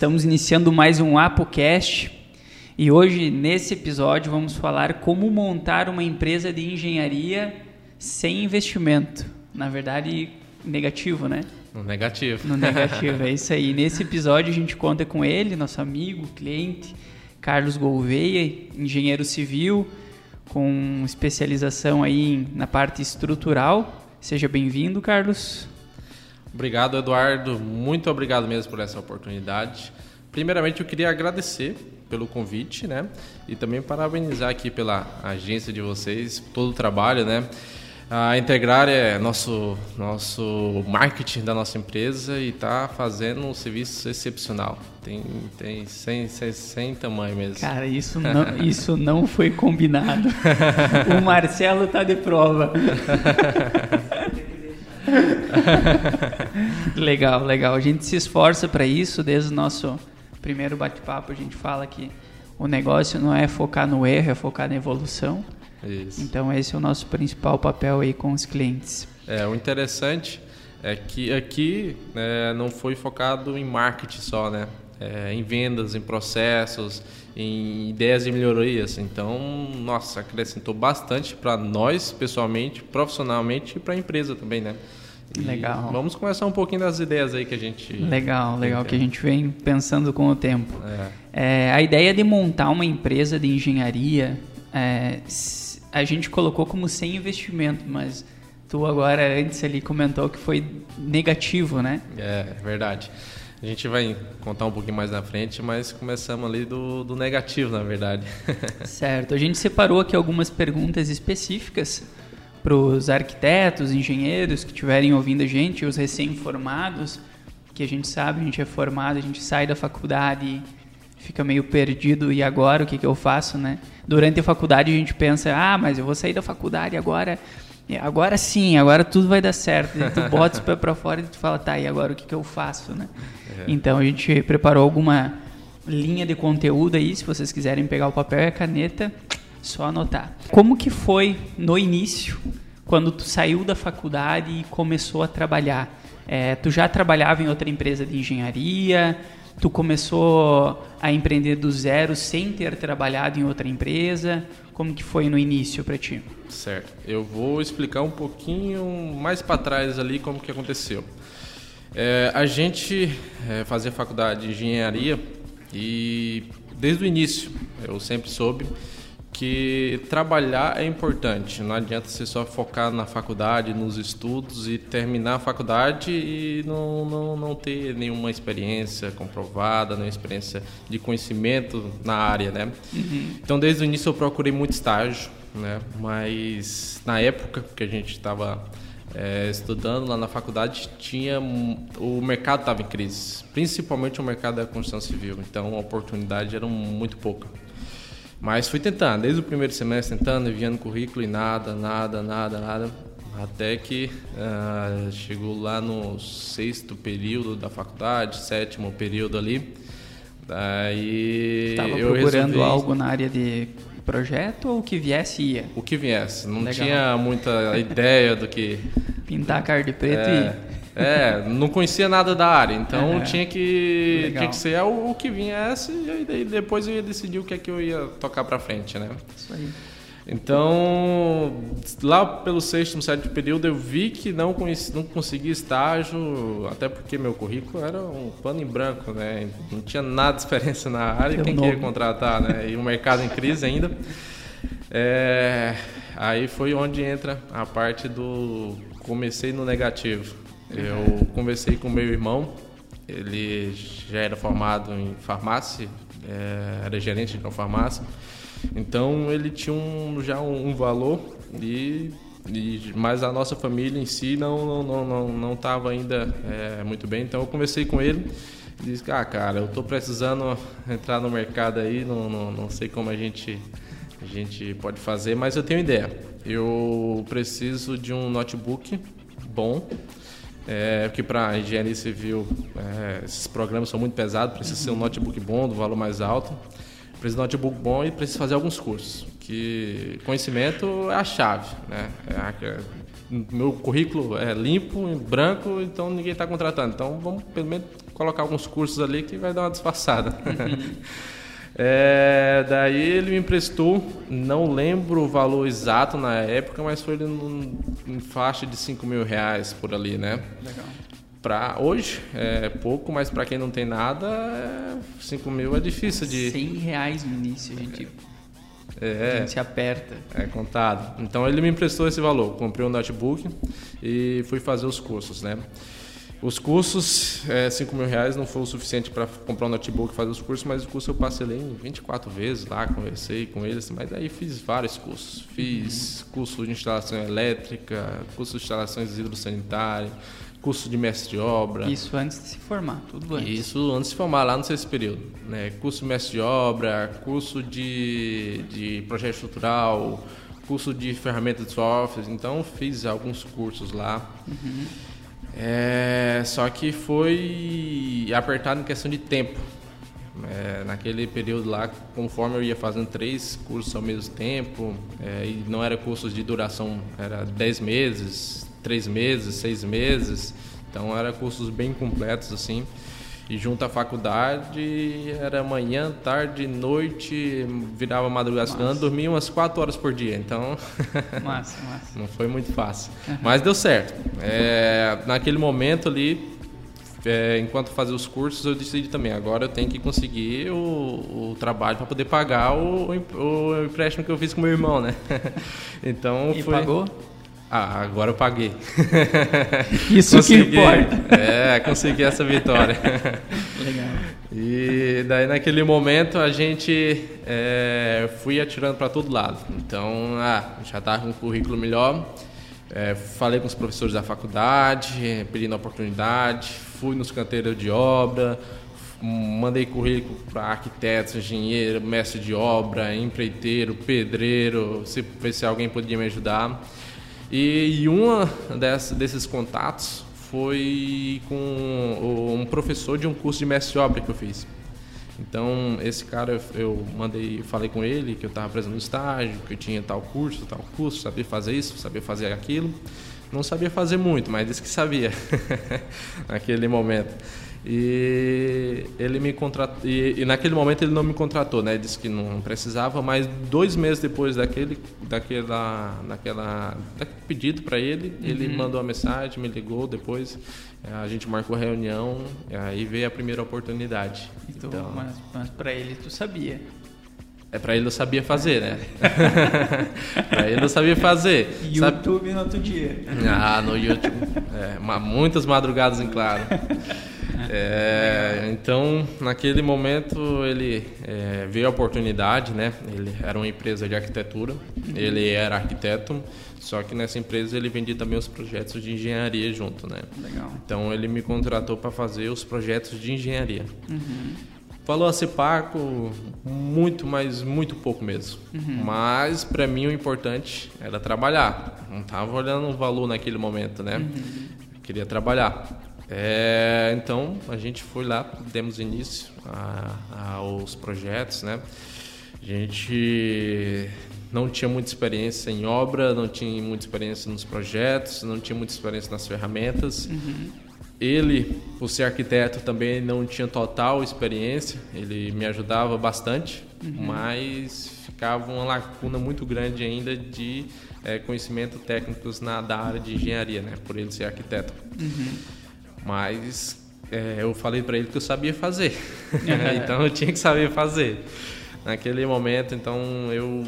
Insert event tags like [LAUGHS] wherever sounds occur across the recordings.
Estamos iniciando mais um ApoCast e hoje, nesse episódio, vamos falar como montar uma empresa de engenharia sem investimento. Na verdade, negativo, né? No negativo. No negativo, [LAUGHS] é isso aí. Nesse episódio, a gente conta com ele, nosso amigo, cliente, Carlos Gouveia, engenheiro civil, com especialização aí na parte estrutural. Seja bem-vindo, Carlos. Obrigado, Eduardo. Muito obrigado mesmo por essa oportunidade. Primeiramente, eu queria agradecer pelo convite, né? E também parabenizar aqui pela agência de vocês, todo o trabalho, né? A Integrar é nosso nosso marketing da nossa empresa e está fazendo um serviço excepcional. Tem tem sem, sem, sem tamanho mesmo. Cara, isso [LAUGHS] não isso não foi combinado. [LAUGHS] o Marcelo tá de prova. [LAUGHS] [LAUGHS] legal, legal. A gente se esforça para isso desde o nosso primeiro bate-papo. A gente fala que o negócio não é focar no erro, é focar na evolução. Isso. Então esse é o nosso principal papel aí com os clientes. É, o interessante é que aqui é, não foi focado em marketing só, né? É, em vendas, em processos, em ideias de melhorias. Então, nossa, acrescentou bastante para nós, pessoalmente, profissionalmente e para a empresa também, né? E legal. Vamos começar um pouquinho das ideias aí que a gente. Legal, legal, que a gente vem pensando com o tempo. É. É, a ideia de montar uma empresa de engenharia, é, a gente colocou como sem investimento, mas tu agora antes ali comentou que foi negativo, né? É, verdade. A gente vai contar um pouquinho mais na frente, mas começamos ali do, do negativo, na verdade. [LAUGHS] certo. A gente separou aqui algumas perguntas específicas para os arquitetos, engenheiros que estiverem ouvindo a gente, os recém-formados, que a gente sabe, a gente é formado, a gente sai da faculdade e fica meio perdido, e agora o que, que eu faço, né? Durante a faculdade a gente pensa, ah, mas eu vou sair da faculdade agora, agora sim, agora tudo vai dar certo. E tu bota o pé para fora e tu fala, tá, e agora o que, que eu faço, né? É. Então a gente preparou alguma linha de conteúdo aí, se vocês quiserem pegar o papel e a caneta, só anotar. Como que foi no início, quando tu saiu da faculdade e começou a trabalhar? É, tu já trabalhava em outra empresa de engenharia? Tu começou a empreender do zero sem ter trabalhado em outra empresa? Como que foi no início para ti? Certo. Eu vou explicar um pouquinho mais para trás ali como que aconteceu. É, a gente é, fazia faculdade de engenharia e desde o início eu sempre soube que trabalhar é importante. Não adianta você só focar na faculdade, nos estudos e terminar a faculdade e não, não, não ter nenhuma experiência comprovada, nenhuma experiência de conhecimento na área, né? Uhum. Então, desde o início eu procurei muito estágio, né? Mas na época que a gente estava é, estudando lá na faculdade, tinha o mercado estava em crise, principalmente o mercado da construção civil. Então, a oportunidade era muito pouca. Mas fui tentando, desde o primeiro semestre tentando, enviando currículo e nada, nada, nada, nada. Até que uh, chegou lá no sexto período da faculdade, sétimo período ali. Daí Estava procurando resolvi... algo na área de projeto ou o que viesse ia? O que viesse. Não Legal. tinha muita ideia do que... Pintar a cara de preto é, e. É, não conhecia nada da área, então É. tinha, que, Legal. tinha que ser o, o que viesse e aí depois eu ia decidir o que é que eu ia tocar pra frente, né? Isso aí. Então, lá pelo sexto, sétimo período, eu vi que não, conheci, não conseguia estágio, até porque meu currículo era um pano em branco, né? Não tinha nada de experiência na área, quem queria contratar, né? E o mercado em crise ainda. É, aí foi onde entra a parte do comecei no negativo. Eu conversei com meu irmão, ele já era formado em farmácia, é, era gerente de uma farmácia. Então ele tinha um, já um, valor e, e mas a nossa família em si não não não não estava ainda é, muito bem. Então eu conversei com ele disse ah cara eu estou precisando entrar no mercado aí não, não, não sei como a gente a gente pode fazer mas eu tenho ideia eu preciso de um notebook bom é, porque para engenharia civil é, esses programas são muito pesados precisa ser um notebook bom do valor mais alto precisa de um notebook bom e precisa fazer alguns cursos. Que conhecimento é a chave, né? É a- é- meu currículo é limpo, branco, então ninguém está contratando. Então vamos pelo menos colocar alguns cursos ali que vai dar uma disfarçada. [LAUGHS] É, daí ele me emprestou, não lembro o valor exato na época, mas foi num, em faixa de 5 mil reais por ali, né? Legal. Pra hoje é pouco, mas para quem não tem nada, 5 é, mil é difícil de. 100 reais no início, a gente, é, a gente se aperta. É contado. Então ele me emprestou esse valor. Comprei um notebook e fui fazer os cursos, né? Os cursos, é, 5 mil reais não foi o suficiente para comprar um notebook e fazer os cursos, mas o curso eu passei em 24 vezes lá, conversei com eles, mas aí fiz vários cursos. Fiz curso de instalação elétrica, curso de instalações hidrossanitárias, curso de mestre de obra. Isso antes de se formar, tudo antes. Isso antes de se formar, lá no sexto período. Né? Curso de mestre de obra, curso de, de projeto estrutural, curso de ferramenta de software. Então, fiz alguns cursos lá. Uhum. É, só que foi apertado em questão de tempo. É, naquele período lá, conforme eu ia fazendo três cursos ao mesmo tempo, é, e não era cursos de duração, era dez meses, três meses, seis meses, então era cursos bem completos assim. E junto à faculdade era manhã, tarde, noite, virava madrugada estudando, dormia umas quatro horas por dia. Então, massa, [LAUGHS] massa. não foi muito fácil. Uhum. Mas deu certo. É, naquele momento ali, é, enquanto fazia os cursos, eu decidi também, agora eu tenho que conseguir o, o trabalho para poder pagar o, o, empréstimo que eu fiz com meu irmão, né? [LAUGHS] então, e foi... pagou? Ah, agora eu paguei. [LAUGHS] Isso consegui, que importa. É, consegui essa vitória. [LAUGHS] Legal. E daí naquele momento a gente é, fui atirando para todo lado. Então, ah, já estava com um currículo melhor. É, falei com os professores da faculdade, pedindo oportunidade. Fui nos canteiros de obra, mandei currículo para arquitetos, engenheiro, mestre de obra, empreiteiro, pedreiro, se ver se alguém podia me ajudar. E, e uma desses contatos foi com um professor de um curso de mestre de obra que eu fiz. Então, esse cara, eu mandei, falei com ele que eu estava apresentando estágio, que eu tinha tal curso, tal curso, sabia fazer isso, sabia fazer aquilo. Não sabia fazer muito, mas disse que sabia [LAUGHS] naquele momento. E ele me contratou. E, e, naquele momento ele não me contratou, né? Ele disse que não precisava, mas dois meses depois daquele, daquela, daquela, daquele pedido para ele, uhum. ele mandou uma mensagem, me ligou. Depois eh, a gente marcou reunião, aí veio a primeira oportunidade. Então, então mas, mas para ele tu sabia? É para ele eu sabia fazer, né? [LAUGHS] para ele eu sabia fazer. [LAUGHS] YouTube Sabe? no outro dia. Ah, no YouTube. É, muitas madrugadas em claro. [LAUGHS] É, então, naquele momento, ele é, veio a oportunidade, né? Ele era uma empresa de arquitetura, ele era arquiteto, só que nessa empresa ele vendia também os projetos de engenharia junto, né? Legal. Então, ele me contratou para fazer os projetos de engenharia. Uhum. Falou a ser pago muito, mas muito pouco mesmo. Uhum. Mas para mim o importante era trabalhar. Não estava olhando o valor naquele momento, né? Uhum. Queria trabalhar. É, então a gente foi lá, demos início a, aos projetos, né? A gente não tinha muita experiência em obra, não tinha muita experiência nos projetos, não tinha muita experiência nas ferramentas. Uhum. Ele, por ser arquiteto, também não tinha total experiência. Ele me ajudava bastante, uhum. mas ficava uma lacuna muito grande ainda de é, conhecimento técnicos na da área de engenharia, né? Por ele ser arquiteto. Uhum. Mas é, eu falei para ele que eu sabia fazer. [LAUGHS] [LAUGHS] então eu tinha que saber fazer. Naquele momento, então eu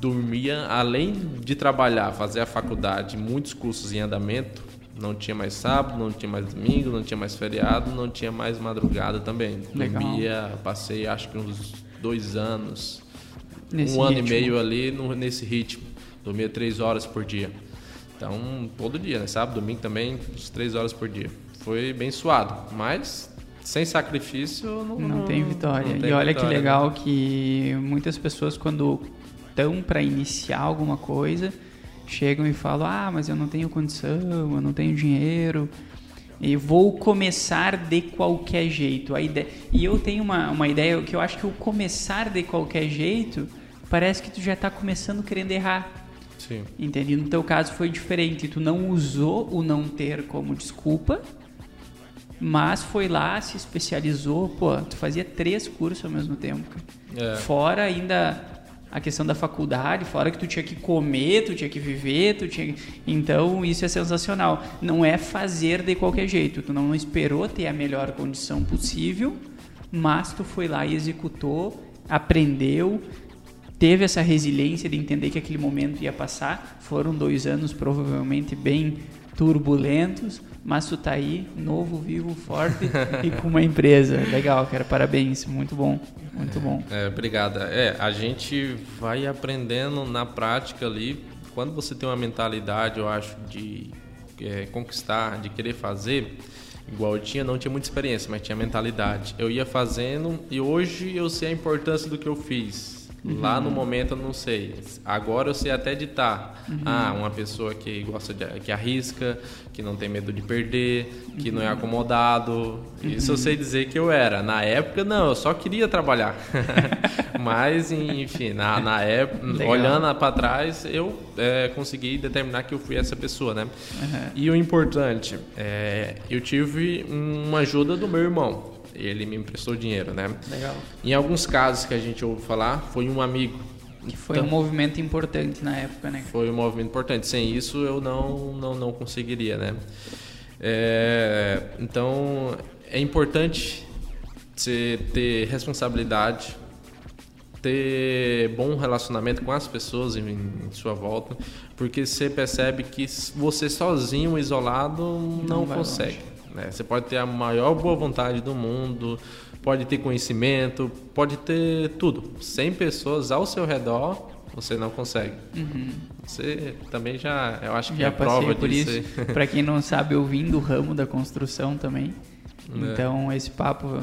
dormia, além de trabalhar, fazer a faculdade, muitos cursos em andamento. Não tinha mais sábado, não tinha mais domingo, não tinha mais feriado, não tinha mais madrugada também. Legal. Dormia, passei acho que uns dois anos, nesse um ritmo. ano e meio ali no, nesse ritmo. Dormia três horas por dia. Então, todo dia, né? Sábado, domingo também, uns três horas por dia. Foi bem suado, mas sem sacrifício não, não, tem vitória. Não tem e olha vitória, que legal né? que muitas pessoas quando estão para iniciar alguma coisa chegam e falam: "Ah, mas eu não tenho condição, eu não tenho dinheiro" e vou começar de qualquer jeito. A ideia... E eu tenho uma, uma ideia que eu acho que o começar de qualquer jeito parece que tu já está começando querendo errar. Sim. Entende? No teu caso foi diferente. Tu não usou o não ter como desculpa mas foi lá, se especializou, pô, tu fazia três cursos ao mesmo tempo. É. Fora ainda a questão da faculdade, fora que tu tinha que comer, tu tinha que viver, tu tinha então isso é sensacional. Não é fazer de qualquer jeito, tu não esperou ter a melhor condição possível, mas tu foi lá e executou, aprendeu, teve essa resiliência de entender que aquele momento ia passar. Foram dois anos provavelmente bem turbulentos, mas tu tá aí, novo, vivo, forte [LAUGHS] e com uma empresa. Legal, cara, parabéns, muito bom, muito bom. É, obrigada. É, a gente vai aprendendo na prática ali. Quando você tem uma mentalidade, eu acho, de é, conquistar, de querer fazer, igual eu tinha, não tinha muita experiência, mas tinha mentalidade. Eu ia fazendo e hoje eu sei a importância do que eu fiz Uhum. Lá no momento eu não sei. Agora eu sei até editar. Uhum. Ah, uma pessoa que gosta de que arrisca, que não tem medo de perder, que uhum. não é uhum. acomodado. Isso eu sei dizer que eu era. Na época não, eu só queria trabalhar. [LAUGHS] Mas enfim, na, na época, Legal. olhando para trás, eu é, consegui determinar que eu fui essa pessoa, né? E o importante, é, eu tive uma ajuda do meu irmão ele me emprestou dinheiro, né? Legal. Em alguns casos que a gente ouve falar, foi um amigo. Que foi então, um movimento importante na época, né? Foi um movimento importante. Sem isso, eu não, não, não conseguiria, né? É, então, é importante você ter responsabilidade, ter bom relacionamento com as pessoas em, em, sua volta, porque você percebe que você sozinho, isolado, não, não consegue. Longe. Né? Você pode ter a maior boa vontade do mundo, pode ter conhecimento, pode ter tudo. 100 pessoas ao seu redor, você não consegue. Uhum. Você também já, eu acho que já é prova por disso. isso. Para quem não sabe, eu vim do ramo da construção também. É. Então, esse papo,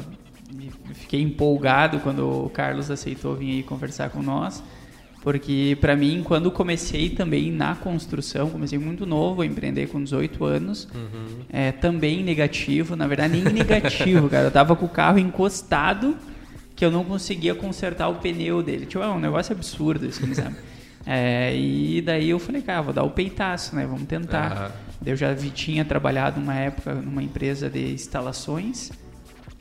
fiquei empolgado quando o Carlos aceitou vir aí conversar com nós. Porque para mim, quando comecei também na construção, comecei muito novo a empreender com 18 anos, uhum. é, também negativo, na verdade nem negativo, cara. Eu tava com o carro encostado que eu não conseguia consertar o pneu dele. Tipo, é um negócio absurdo, assim, sabe? [LAUGHS] É, e daí eu falei, cara, vou dar o peitaço, né? Vamos tentar. Uhum. Eu já vi, tinha trabalhado uma época numa empresa de instalações.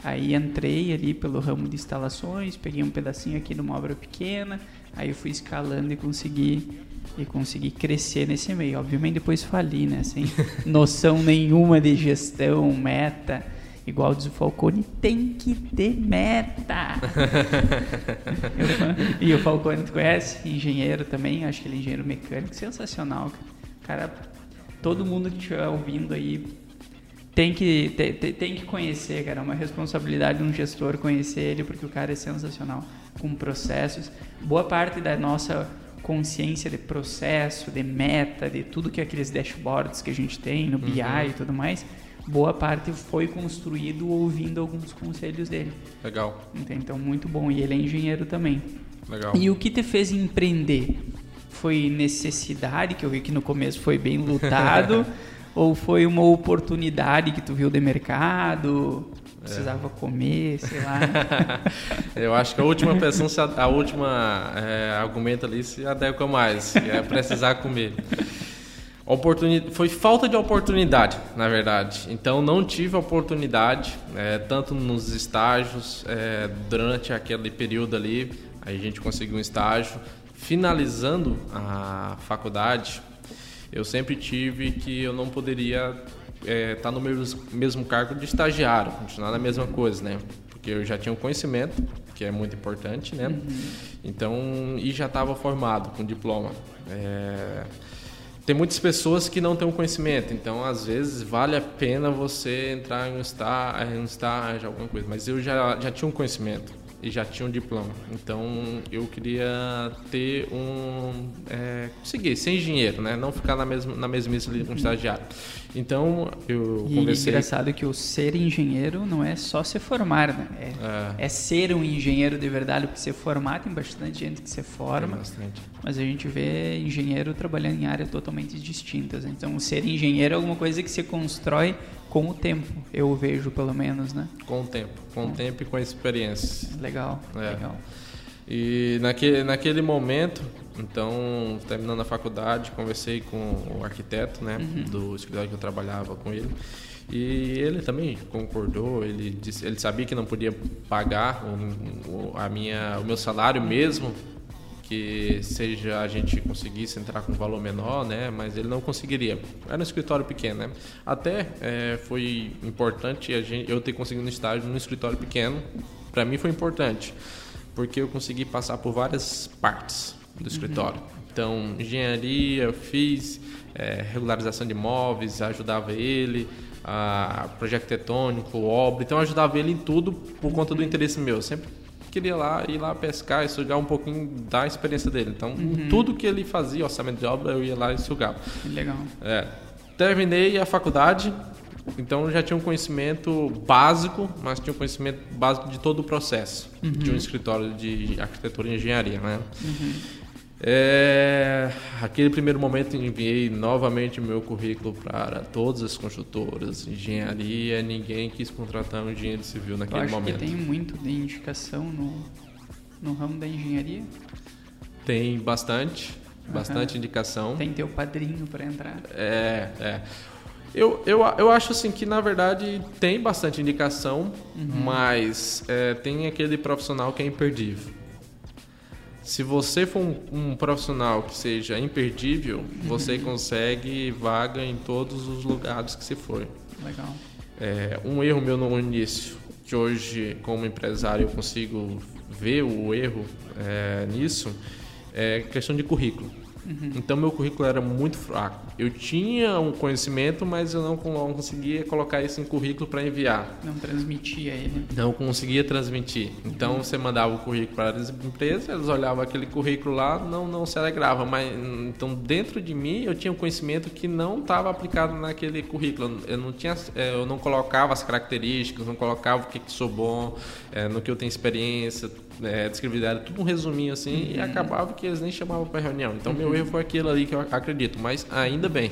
Aí entrei ali pelo ramo de instalações, peguei um pedacinho aqui de uma obra pequena, Aí eu fui escalando e consegui e consegui crescer nesse meio. Obviamente depois fali, né? Sem [LAUGHS] noção nenhuma de gestão, meta. Igual diz o Falcone, tem que ter meta. [LAUGHS] eu, e o Falcone, tu conhece? Engenheiro também, acho que ele é engenheiro mecânico, sensacional. Cara, todo mundo que estiver ouvindo aí tem que, tem, tem que conhecer, cara. É uma responsabilidade de um gestor conhecer ele, porque o cara é sensacional com processos. Boa parte da nossa consciência de processo, de meta, de tudo que é aqueles dashboards que a gente tem no BI uhum. e tudo mais, boa parte foi construído ouvindo alguns conselhos dele. Legal. Então, muito bom. E ele é engenheiro também. Legal. E o que te fez empreender? Foi necessidade, que eu vi que no começo foi bem lutado, [LAUGHS] ou foi uma oportunidade que tu viu de mercado? Precisava é. comer, sei lá. [LAUGHS] Eu acho que a última pessoa, a última é, argumento ali se adequa mais, é precisar comer. Foi falta de oportunidade, na verdade. Então não tive oportunidade, é, tanto nos estágios, é, durante aquele período ali, a gente conseguiu um estágio. Finalizando a faculdade, eu sempre tive que eu não poderia é, tá no mesmo, mesmo cargo de estagiário, continuar na mesma coisa, né? Porque eu já tinha um conhecimento, que é muito importante, né? Uhum. Então, e já estava formado com diploma. É, tem muitas pessoas que não têm um conhecimento, então às vezes vale a pena você entrar em um estágio, um estágio alguma coisa. Mas eu já, já tinha um conhecimento e já tinha um diploma. Então eu queria ter um. É, conseguir ser engenheiro, né? Não ficar na mesma, na mesmice ali com estagiário. Então eu e conversei. E engraçado que o ser engenheiro não é só se formar, né? É, é. é ser um engenheiro de verdade, porque se formar tem bastante gente que se forma. Mas a gente vê engenheiro trabalhando em áreas totalmente distintas. Então ser engenheiro é alguma coisa que se constrói com o tempo, eu vejo pelo menos, né? Com o tempo, com o tempo e com a experiência. Legal, é. legal. E naquele, naquele momento Então, terminando a faculdade, conversei com o arquiteto, né, Uhum. do escritório que eu trabalhava com ele. E ele também concordou, ele disse, ele sabia que não podia pagar o, o- a minha, o meu salário mesmo, que seja a gente conseguisse entrar com um valor menor, né? Mas ele não conseguiria. Era um escritório pequeno, né? Até eh, foi importante a gente, eu ter conseguido um estágio num escritório pequeno. Para mim foi importante, porque eu consegui passar por várias partes do escritório. Então, engenharia, eu fiz eh, regularização de imóveis, ajudava ele, a projeto tectônico, obra. Então, eu ajudava ele em tudo por conta do interesse meu. Eu sempre queria lá ir lá pescar e sugar um pouquinho da experiência dele. Então, em tudo que ele fazia, orçamento de obra, eu ia lá e sugava. Legal. É. Terminei a faculdade, então já tinha um conhecimento básico, mas tinha um conhecimento básico de todo o processo de um escritório de arquitetura e engenharia, né? É, aquele primeiro momento enviei novamente meu currículo para todas as construtoras, engenharia, ninguém quis contratar um engenheiro civil naquele acho momento. que tem muito de indicação no, no ramo da engenharia. Tem bastante, bastante indicação. Tem teu padrinho para entrar. É, é. Eu, eu, eu acho assim que na verdade tem bastante indicação, mas é, tem aquele profissional que é imperdível. Se você for um, um profissional que seja imperdível, você consegue vaga em todos os lugares que você for. Legal. É, um erro meu no início, que hoje, como empresário, eu consigo ver o erro é, nisso, é questão de currículo. Então, meu currículo era muito fraco. Eu tinha um conhecimento, mas eu não, não conseguia colocar isso em currículo para enviar. Não transmitia ele. Não conseguia transmitir. Então, você mandava o currículo para as empresas, eles olhavam aquele currículo lá, não, não se alegrava. Mas, então, dentro de mim, eu tinha um conhecimento que não estava aplicado naquele currículo. Eu não, tinha, eh, eu não colocava as características, não colocava o que, que sou bom, eh, no que eu tenho experiência, é, descrevidário, tudo um resuminho assim, e acabava que eles nem chamavam para reunião. Então, meu erro foi aquilo ali que eu acredito, mas ainda bem.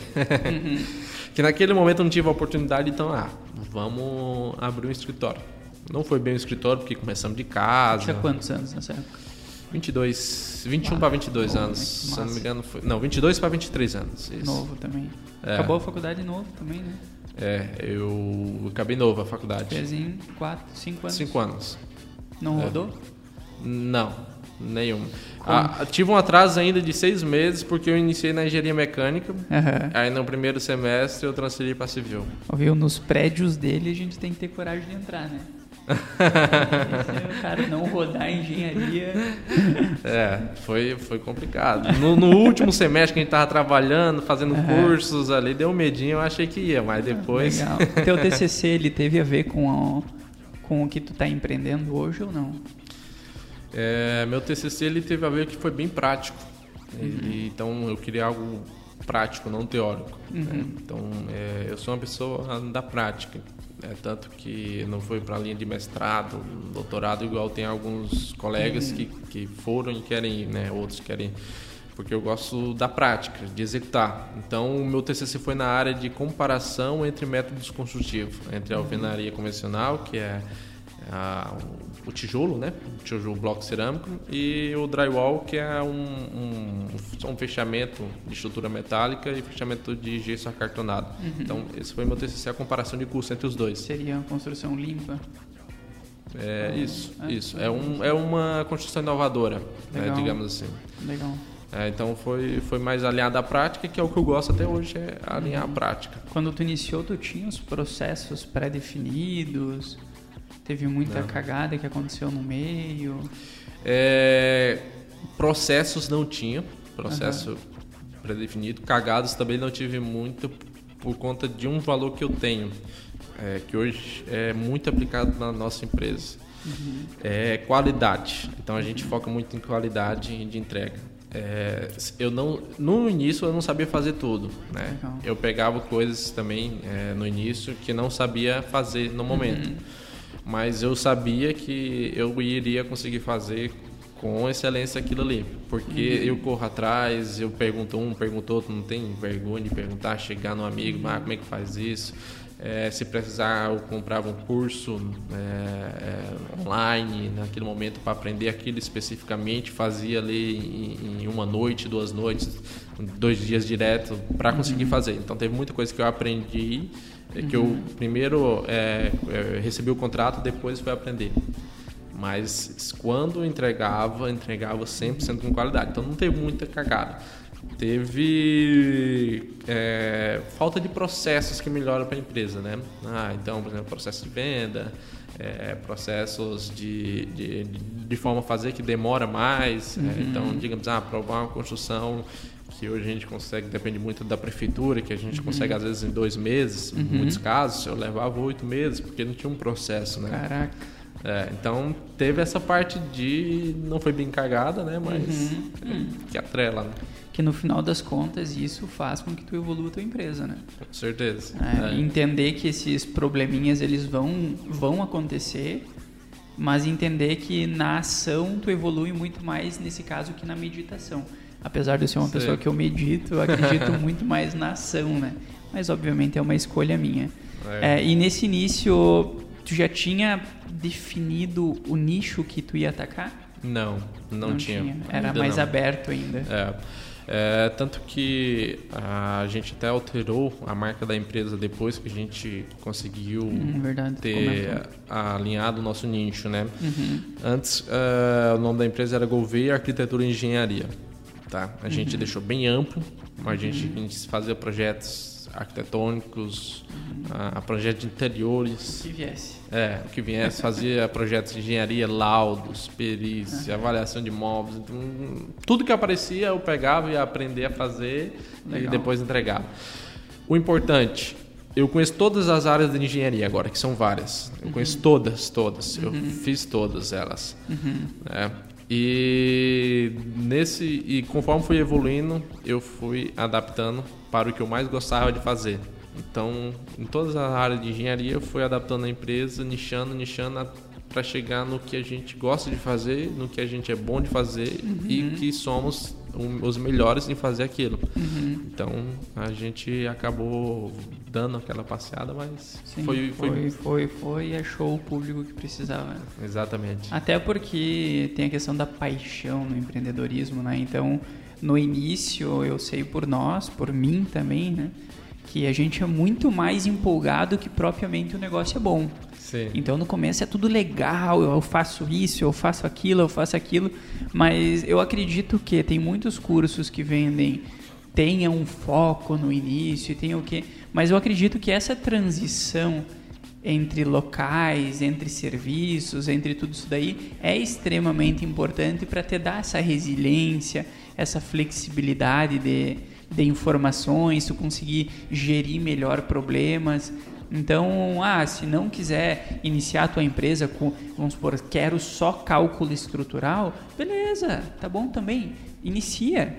[LAUGHS] que naquele momento eu não tive a oportunidade, então, ah, vamos abrir um escritório. Não foi bem um escritório, porque começamos de casa. Tinha quantos anos nessa época? 22, 21 Ah, para 22 bom, anos. né? Se não me engano, foi. Não, 22 para 23 anos. Isso. Novo também. É. Acabou a faculdade novo também, né? É, eu acabei novo a faculdade. Em 4, 5 anos. 5 anos. Não É. Não, nenhum. Como? Ah, tive um atraso ainda de seis meses porque eu iniciei na engenharia mecânica. Aham. Aí no primeiro semestre eu transferi para civil. Viu? Nos prédios dele a gente tem que ter coragem de entrar, né? [LAUGHS] Se o cara não rodar engenharia. É, foi, foi complicado. No, no último semestre que a gente tava trabalhando, fazendo cursos ali, deu um medinho, eu achei que ia, mas depois. Legal. Teu [LAUGHS] TCC ele teve a ver com, a- com o que tu tá empreendendo hoje ou não? É, meu TCC ele teve a ver que foi bem prático. Ele- então eu queria algo prático, não teórico. né? Então é, eu sou uma pessoa da prática. É, tanto que não foi para a linha de mestrado, doutorado, igual tem alguns colegas que, que foram e querem ir, né? outros querem porque eu gosto da prática, de executar. Então, o meu TCC foi na área de comparação entre métodos construtivos, entre a alvenaria convencional, que é a- o tijolo, né? O tijolo bloco cerâmico, e o drywall, que é um, um, um fechamento de estrutura metálica e fechamento de gesso acartonado. Então, esse foi meu TCC, a comparação de custo entre os dois. Seria uma construção limpa? É isso, Ah, isso. É, um, é uma construção inovadora, né, digamos assim. Legal. É, então foi, foi mais alinhado à prática, que é o que eu gosto até hoje, é alinhar a prática. Quando tu iniciou, tu tinha os processos pré-definidos? Teve muita Não. cagada que aconteceu no meio? É, processos não tinha, processo pré-definido. Cagados também não tive muito por conta de um valor que eu tenho, é, que hoje é muito aplicado na nossa empresa. É qualidade. Então a gente foca muito em qualidade de entrega. É, eu não, no início eu não sabia fazer tudo, né? Legal. Eu pegava coisas também é, no início que não sabia fazer no momento, mas eu sabia que eu iria conseguir fazer com excelência aquilo ali. Porque uhum. eu corro atrás, eu pergunto um, pergunto outro, não tem vergonha de perguntar, chegar no amigo, ah, como é que faz isso? É, se precisar, eu comprava um curso é, é, online naquele momento para aprender aquilo especificamente, fazia ali em, em, uma noite, duas noites, dois dias direto para conseguir uhum. fazer. Então teve muita coisa que eu aprendi, é, que uhum. eu primeiro é, é, recebi o contrato, depois fui aprender. Mas quando entregava, entregava 100% com qualidade. Então não teve muita cagada. Teve é, falta de processos que melhoram para a empresa, né? Ah, então, por exemplo, processo de venda, é, processos de, de, de forma a fazer que demora mais. Uhum. É, então, digamos, ah, aprovar uma construção que hoje a gente consegue, depende muito da prefeitura, que a gente uhum. consegue às vezes em dois meses, uhum. em muitos casos, eu levava oito meses, porque não tinha um processo, né? Caraca. É, então teve essa parte de não foi bem cagada, né? Mas uhum. é, que atrela, né? Que no final das contas isso faz com que tu evolua a tua empresa, né? Com certeza. É, é. Entender que esses probleminhas eles vão vão acontecer, mas entender que na ação tu evolui muito mais nesse caso que na meditação. Apesar de eu ser uma Sei. pessoa que eu medito, eu acredito [LAUGHS] muito mais na ação, né? Mas obviamente é uma escolha minha. É. É, e nesse início tu já tinha definido o nicho que tu ia atacar? Não, não, não tinha. tinha. Era ainda mais não. aberto ainda. É. É, tanto que a gente até alterou a marca da empresa depois que a gente conseguiu hum, verdade, ter alinhado o nosso nicho, né? Uhum. Antes, uh, o nome da empresa era Gouveia Arquitetura e Engenharia. Tá? A gente uhum. deixou bem amplo, a gente, a gente fazia projetos arquitetônicos, a, a projetos de interiores. O que viesse. É, o que viesse. Fazia [LAUGHS] projetos de engenharia, laudos, perícia, uhum. avaliação de imóveis. Então, tudo que aparecia eu pegava e ia aprender a fazer Legal. e depois entregava. O importante, eu conheço todas as áreas de engenharia agora, que são várias. Eu uhum. conheço todas, todas. Eu uhum. fiz todas elas. Uhum. E nesse e conforme fui evoluindo, eu fui adaptando para o que eu mais gostava de fazer. Então, em todas as áreas de engenharia, eu fui adaptando a empresa, nichando, nichando para chegar no que a gente gosta de fazer, no que a gente é bom de fazer uhum. e que somos os melhores em fazer aquilo. Uhum. Então a gente acabou dando aquela passeada, mas Sim, foi, foi, foi foi foi e achou o público que precisava. Exatamente. Até porque tem a questão da paixão no empreendedorismo, né? Então no início eu sei por nós, por mim também, né? Que a gente é muito mais empolgado que propriamente o negócio é bom. Sim. Então no começo é tudo legal, eu faço isso, eu faço aquilo, eu faço aquilo, mas eu acredito que tem muitos cursos que vendem tenha um foco no início, tem o que, mas eu acredito que essa transição entre locais, entre serviços, entre tudo isso daí é extremamente importante para te dar essa resiliência, essa flexibilidade de, de informações, tu conseguir gerir melhor problemas. Então, ah, se não quiser iniciar a tua empresa com, vamos supor, quero só cálculo estrutural, beleza, tá bom também, inicia.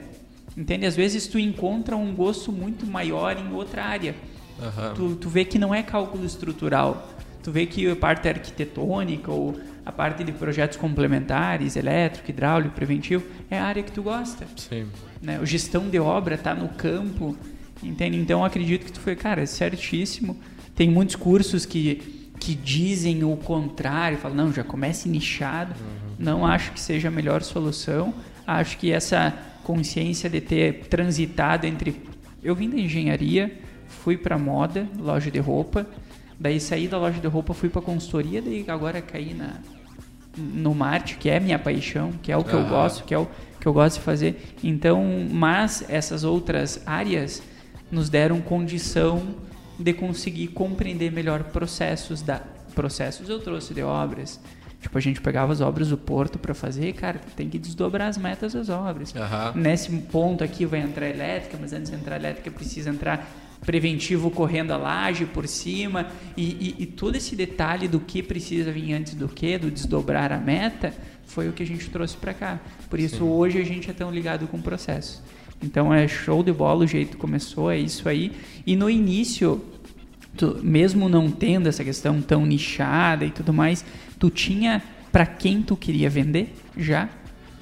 Entende? Às vezes tu encontra um gosto muito maior em outra área. Uhum. Tu, tu vê que não é cálculo estrutural, tu vê que a parte arquitetônica ou a parte de projetos complementares, elétrico, hidráulico, preventivo, é a área que tu gosta. Sim. Né? O gestão de obra tá no campo, entende? Então acredito que tu foi, cara, certíssimo tem muitos cursos que, que dizem o contrário, falam, não, já comece nichado. Uhum. Não acho que seja a melhor solução. Acho que essa consciência de ter transitado entre. Eu vim da engenharia, fui para moda, loja de roupa, daí saí da loja de roupa, fui para consultoria, daí agora caí na, no marketing, que é minha paixão, que é o que eu gosto, que é o que eu gosto de fazer. Então, mas essas outras áreas nos deram condição de conseguir compreender melhor processos da processos. Eu trouxe de obras. Tipo a gente pegava as obras do porto para fazer cara tem que desdobrar as metas das obras. Uhum. nesse ponto aqui vai entrar elétrica mas antes de entrar elétrica precisa entrar preventivo correndo a laje por cima. E, e, e todo esse detalhe do que precisa vir antes do que do desdobrar a meta foi o que a gente trouxe para cá. Por isso Sim. hoje a gente é tão ligado com o processo então é show de bola o jeito que começou, é isso aí. E no início, tu, mesmo não tendo essa questão tão nichada e tudo mais, tu tinha para quem tu queria vender já?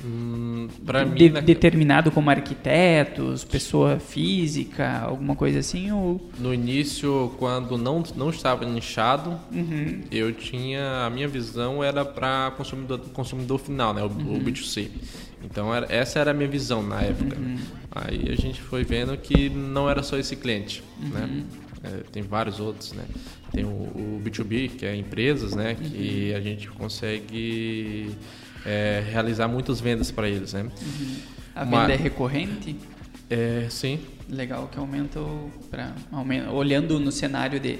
Hum, de, mim, determinado como arquitetos, pessoa física, alguma coisa assim? Ou... No início, quando não, não estava nichado, uhum. eu tinha. A minha visão era para consumidor, consumidor final, né? o, uhum. o B2C. Então era, essa era a minha visão na época. Uhum. Aí a gente foi vendo que não era só esse cliente, né? Uhum. É, tem vários outros, né? Tem o, o, B2B, que é empresas, né? Que uhum. a gente consegue é, realizar muitas vendas para eles, né? Uhum. A venda Uma, é recorrente? É, sim. Legal que aumenta, aumenta olhando no cenário de,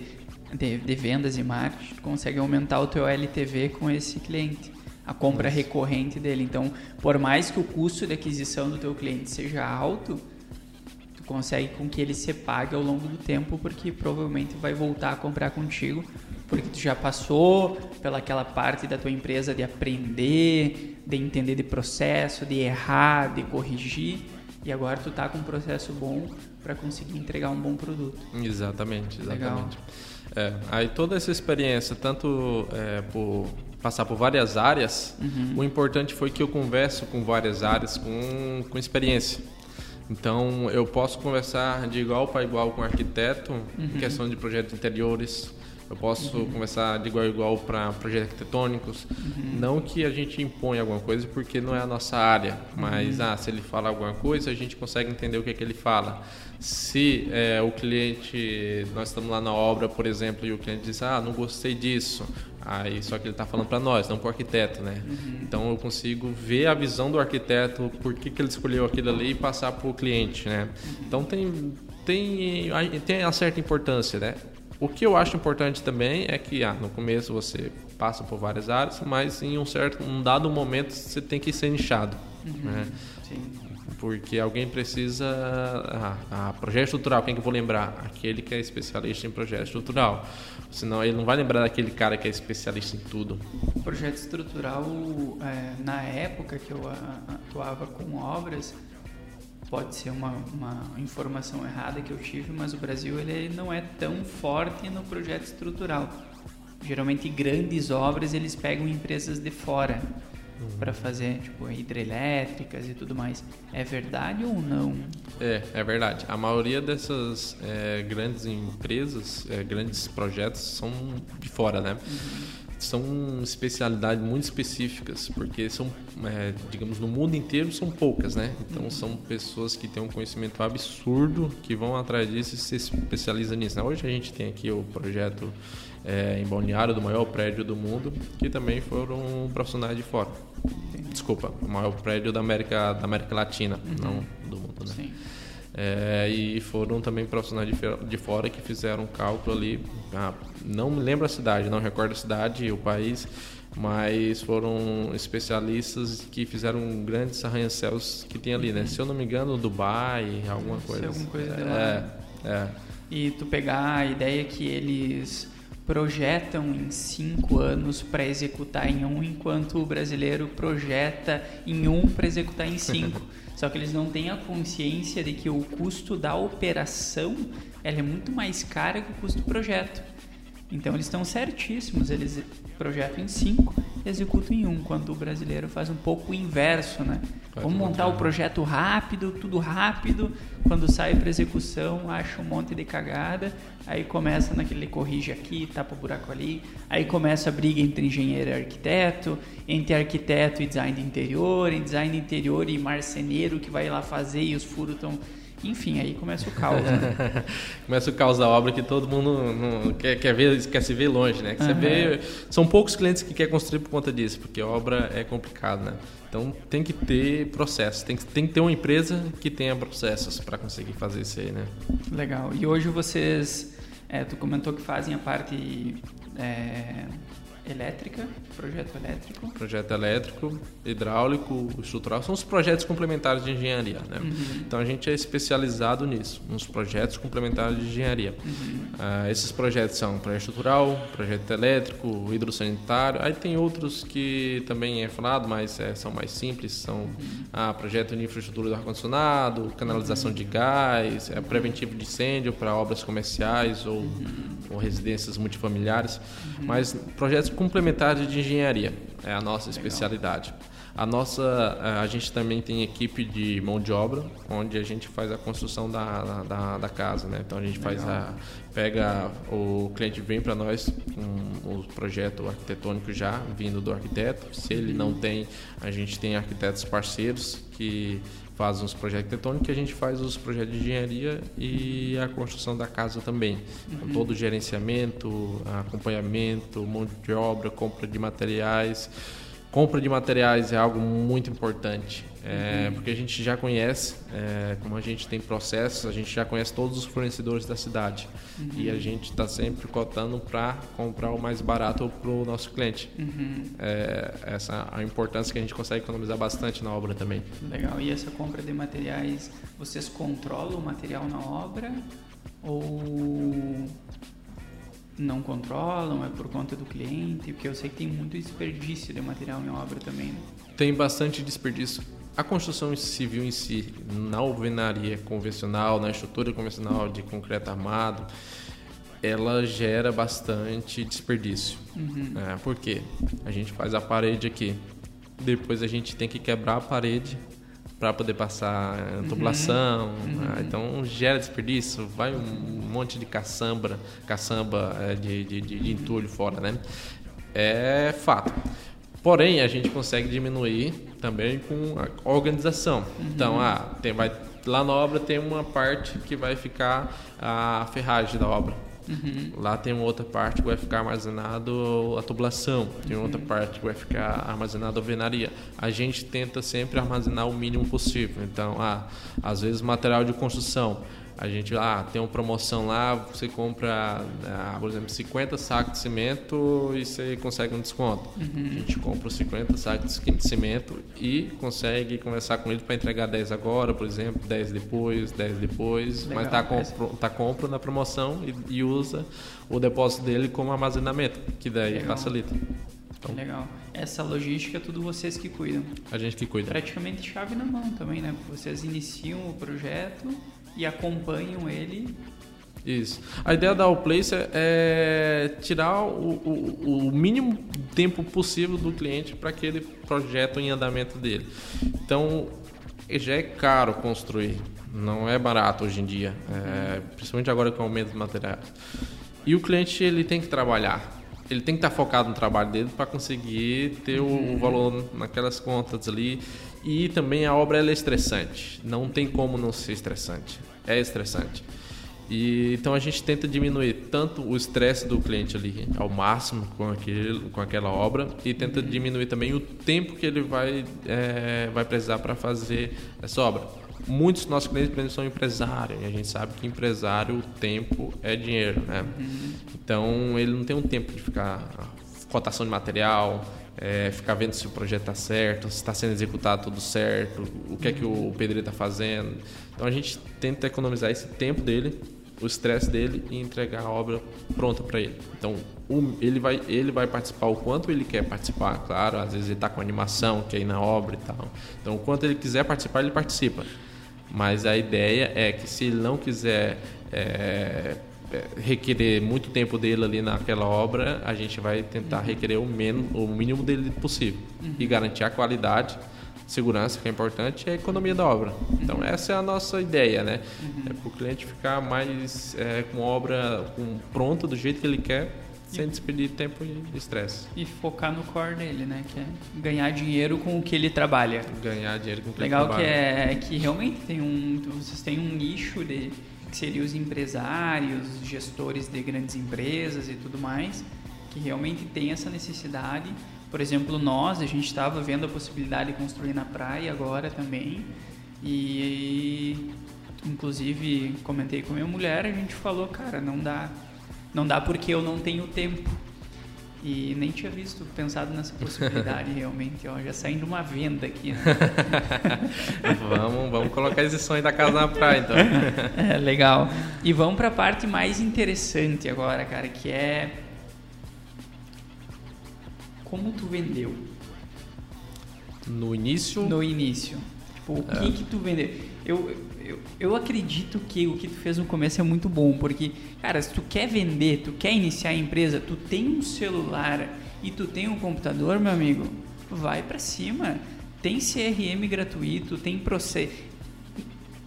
de, de, vendas e marketing, tu consegue aumentar o teu LTV com esse cliente, a compra Nossa. recorrente dele. Então, por mais que o custo de aquisição do teu cliente seja alto, consegue com que ele se pague ao longo do tempo, porque provavelmente vai voltar a comprar contigo porque tu já passou pelaquela parte da tua empresa de aprender, de entender de processo, de errar, de corrigir, e agora tu tá com um processo bom para conseguir entregar um bom produto. Exatamente, exatamente. É, aí toda essa experiência, tanto é, por passar por várias áreas, uhum. o importante foi que eu converso com várias áreas com, com experiência. Então eu posso conversar de igual para igual com o arquiteto uhum. em questão de projetos interiores, eu posso uhum. conversar de igual a igual para projetos arquitetônicos. Uhum. Não que a gente impõe alguma coisa, porque não é a nossa área. Mas, uhum. ah, se ele fala alguma coisa, a gente consegue entender o que, é que ele fala. Se é, o cliente, nós estamos lá na obra, por exemplo, e o cliente diz, ah, não gostei disso. Aí, só que ele está falando para nós, não para o arquiteto, né? Uhum. Então, eu consigo ver a visão do arquiteto, por que, que ele escolheu aquilo ali e passar para o cliente, né? Uhum. Então, tem, tem, tem uma certa importância, né? O que eu acho importante também é que ah, no começo você passa por várias áreas, mas em um certo, um dado momento você tem que ser nichado, uhum, né? Sim. Porque alguém precisa. Ah, ah, projeto estrutural, quem que eu vou lembrar? Aquele que é especialista em projeto estrutural. Senão ele não vai lembrar daquele cara que é especialista em tudo. O projeto estrutural, é, na época que eu atuava com obras, pode ser uma, uma informação errada que eu tive, mas o Brasil ele não é tão forte no projeto estrutural. Geralmente grandes obras eles pegam empresas de fora uhum. para fazer tipo hidrelétricas e tudo mais. É verdade ou não? É, é verdade. A maioria dessas é, grandes empresas, é, grandes projetos são de fora, né? Uhum são especialidades muito específicas, porque são, é, digamos, no mundo inteiro são poucas, né? Então são pessoas que têm um conhecimento absurdo, que vão atrás disso e se especializam nisso. Né? Hoje a gente tem aqui o projeto é, em Balneário do maior prédio do mundo, que também foram profissionais de fora. Desculpa, o maior prédio da América, da América Latina, uhum. não do mundo, né? Sim. É, e foram também profissionais de, de fora que fizeram um cálculo ali. Ah, não me lembro a cidade, não recordo a cidade e o país, mas foram especialistas que fizeram grandes arranha-céus que tem ali, né? Se eu não me engano, Dubai, alguma coisa. Alguma coisa de lá. É, é. E tu pegar a ideia que eles projetam em cinco anos para executar em um, enquanto o brasileiro projeta em um para executar em cinco. [LAUGHS] Só que eles não têm a consciência de que o custo da operação ela é muito mais cara que o custo do projeto. Então eles estão certíssimos, eles projetam em cinco, executam em um, quando o brasileiro faz um pouco o inverso, né? Vamos montar o projeto rápido, tudo rápido, quando sai para execução, acha um monte de cagada, aí começa naquele corrige aqui, tapa o buraco ali, aí começa a briga entre engenheiro e arquiteto, entre arquiteto e design de interior, em design de interior e marceneiro que vai lá fazer e os furos estão enfim, aí começa o caos. Né? [LAUGHS] começa o caos da obra que todo mundo não, quer, quer, ver, quer se ver longe, né? Uhum. Você vê, são poucos clientes que querem construir por conta disso, porque a obra é complicada, né? Então tem que ter processo, tem que, tem que ter uma empresa que tenha processos para conseguir fazer isso aí, né? Legal. E hoje vocês, é, tu comentou que fazem a parte é, elétrica, projeto elétrico. Projeto elétrico, hidráulico, estrutural, são os projetos complementares de engenharia. Né? Uhum. Então a gente é especializado nisso, nos projetos complementares de engenharia. Uhum. Uh, esses projetos são projeto estrutural, projeto elétrico, hidrossanitário. Aí tem outros que também é falado, mas é, são mais simples, são uhum. uh, projeto de infraestrutura do ar-condicionado, canalização de gás, é preventivo de incêndio para obras comerciais ou, uhum. ou residências multifamiliares. Uhum. Mas projetos complementares de engenharia é a nossa Legal. especialidade. A nossa, a gente também tem equipe de mão de obra, onde a gente faz a construção da, da, da casa, né? Então a gente Legal. faz a pega o cliente vem para nós com o projeto arquitetônico já vindo do arquiteto. Se ele não tem, a gente tem arquitetos parceiros que fazem os projetos arquitetônicos, a gente faz os projetos de engenharia e a construção da casa também. Então, todo o gerenciamento, acompanhamento, mão de obra, compra de materiais. Compra de materiais é algo muito importante, é, porque a gente já conhece, é, como a gente tem processos, a gente já conhece todos os fornecedores da cidade uhum. e a gente está sempre cotando para comprar o mais barato para o nosso cliente. Uhum. É, essa a importância que a gente consegue economizar bastante na obra também. Legal. E essa compra de materiais, vocês controlam o material na obra ou não controlam, é por conta do cliente, porque eu sei que tem muito desperdício de material em obra também. Né? Tem bastante desperdício. A construção civil em si, na alvenaria convencional, na estrutura convencional de concreto armado, ela gera bastante desperdício. Uhum. É, por quê? A gente faz a parede aqui, depois a gente tem que quebrar a parede para poder passar tubulação. Uhum. Né? Então gera desperdício, vai um monte de caçamba, caçamba é, de, de, de, de entulho fora, né? É fato. Porém, a gente consegue diminuir também com a organização. Uhum. Então, ah, tem, vai, lá na obra tem uma parte que vai ficar a ferragem da obra. Uhum. Lá tem uma outra parte que vai ficar armazenado a tubulação, tem outra uhum. parte que vai ficar armazenado a alvenaria. A gente tenta sempre armazenar o mínimo possível. Então, ah, às vezes material de construção, a gente ah, tem uma promoção lá, você compra, ah, por exemplo, 50 sacos de cimento e você consegue um desconto. Uhum. A gente compra os 50 sacos de cimento e consegue conversar com ele para entregar 10 agora, por exemplo, 10 depois, 10 depois, Legal. mas está compro, tá compro na promoção e, e, usa o depósito dele como armazenamento, que daí Legal. facilita. Então, Legal. Essa logística é tudo vocês que cuidam. A gente que cuida. Praticamente chave na mão também, né? Vocês iniciam o projeto e acompanham ele. Isso. A ideia da Allplace é tirar o, o, o mínimo tempo possível do cliente para aquele projeto em andamento dele. Então, já é caro construir, não é barato hoje em dia, é, principalmente agora com o aumento de materiais. E o cliente ele tem que trabalhar, ele tem que estar focado no trabalho dele para conseguir ter o, o, valor naquelas contas ali e também a obra é estressante. Não tem como não ser estressante. É estressante. E, então a gente tenta diminuir tanto o estresse do cliente ali ao máximo com, com aquela obra e tenta diminuir também o tempo que ele vai, é, vai precisar para fazer essa obra. Muitos dos nossos clientes são empresários e a gente sabe que empresário o tempo é dinheiro, né? Uhum. Então ele não tem um tempo de ficar cotação de material, é, ficar vendo se o projeto está certo, se está sendo executado tudo certo, o que é que o pedreiro está fazendo. Então a gente tenta economizar esse tempo dele, o estresse dele e entregar a obra pronta para ele. Então ele, vai, ele vai participar o quanto ele quer participar, claro, às vezes ele está com animação, quer ir na obra e tal. Então o quanto ele quiser participar, ele participa. Mas a ideia é que se ele não quiser é, requerer muito tempo dele ali naquela obra, a gente vai tentar uhum. requerer o, menos, o mínimo dele possível uhum. e garantir a qualidade, segurança, que é importante, e a economia da obra. Uhum. Então, essa é a nossa ideia, né? Uhum. É para o cliente ficar mais é, com a obra com, pronta do jeito que ele quer, sem despedir tempo e estresse. E focar no core dele, né? Que é ganhar dinheiro com o que ele trabalha. Ganhar dinheiro com o que Legal ele trabalha. Legal que é que realmente tem um, vocês têm um nicho de que seriam os empresários, gestores de grandes empresas e tudo mais, que realmente tem essa necessidade. Por exemplo, nós, a gente estava vendo a possibilidade de construir na praia agora também, e inclusive comentei com minha mulher, a gente falou, cara, não dá, não dá porque eu não tenho tempo. E nem tinha visto, pensado nessa possibilidade [LAUGHS] realmente, ó, já saindo uma venda aqui. Né? [LAUGHS] vamos, vamos colocar esse sonho da casa na praia, então. [LAUGHS] é, legal. E vamos para a parte mais interessante agora, cara, que é como tu vendeu? No início? No início. Tipo, o é. que que tu vendeu? Eu, eu, eu acredito que o que tu fez no começo é muito bom, porque, cara, se tu quer vender, tu quer iniciar a empresa, tu tem um celular e tu tem um computador, meu amigo, vai para cima. tem CRM gratuito, tem processo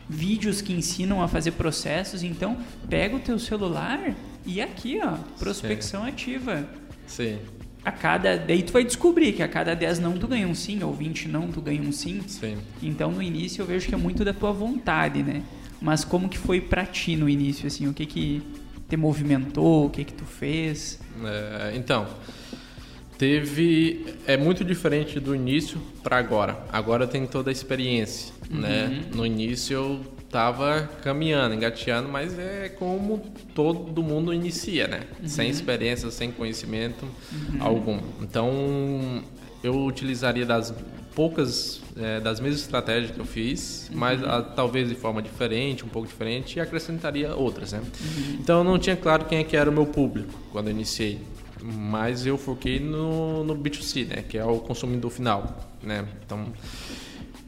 vídeos que ensinam a fazer processos, então pega o teu celular e aqui, ó, prospecção Sim. ativa. Sim. A cada. Daí tu vai descobrir que a cada 10 não tu ganha um sim, ou 20 não tu ganha um sim. Sim. Então no início eu vejo que é muito da tua vontade, né? Mas como que foi pra ti no início, assim? O que que te movimentou? O que que tu fez? É, então, teve é muito diferente do início para agora. Agora tem toda a experiência, uhum. né? No início eu tava caminhando, engateando, mas é como todo mundo inicia, né? Uhum. Sem experiência, sem conhecimento uhum. algum. Então eu utilizaria das poucas é, das mesmas estratégias que eu fiz, uhum. mas a, talvez de forma diferente, um pouco diferente, e acrescentaria outras, né? Uhum. Então não tinha claro quem é que era o meu público quando eu iniciei mas eu foquei no, no B2C, né, que é o consumidor final, né, então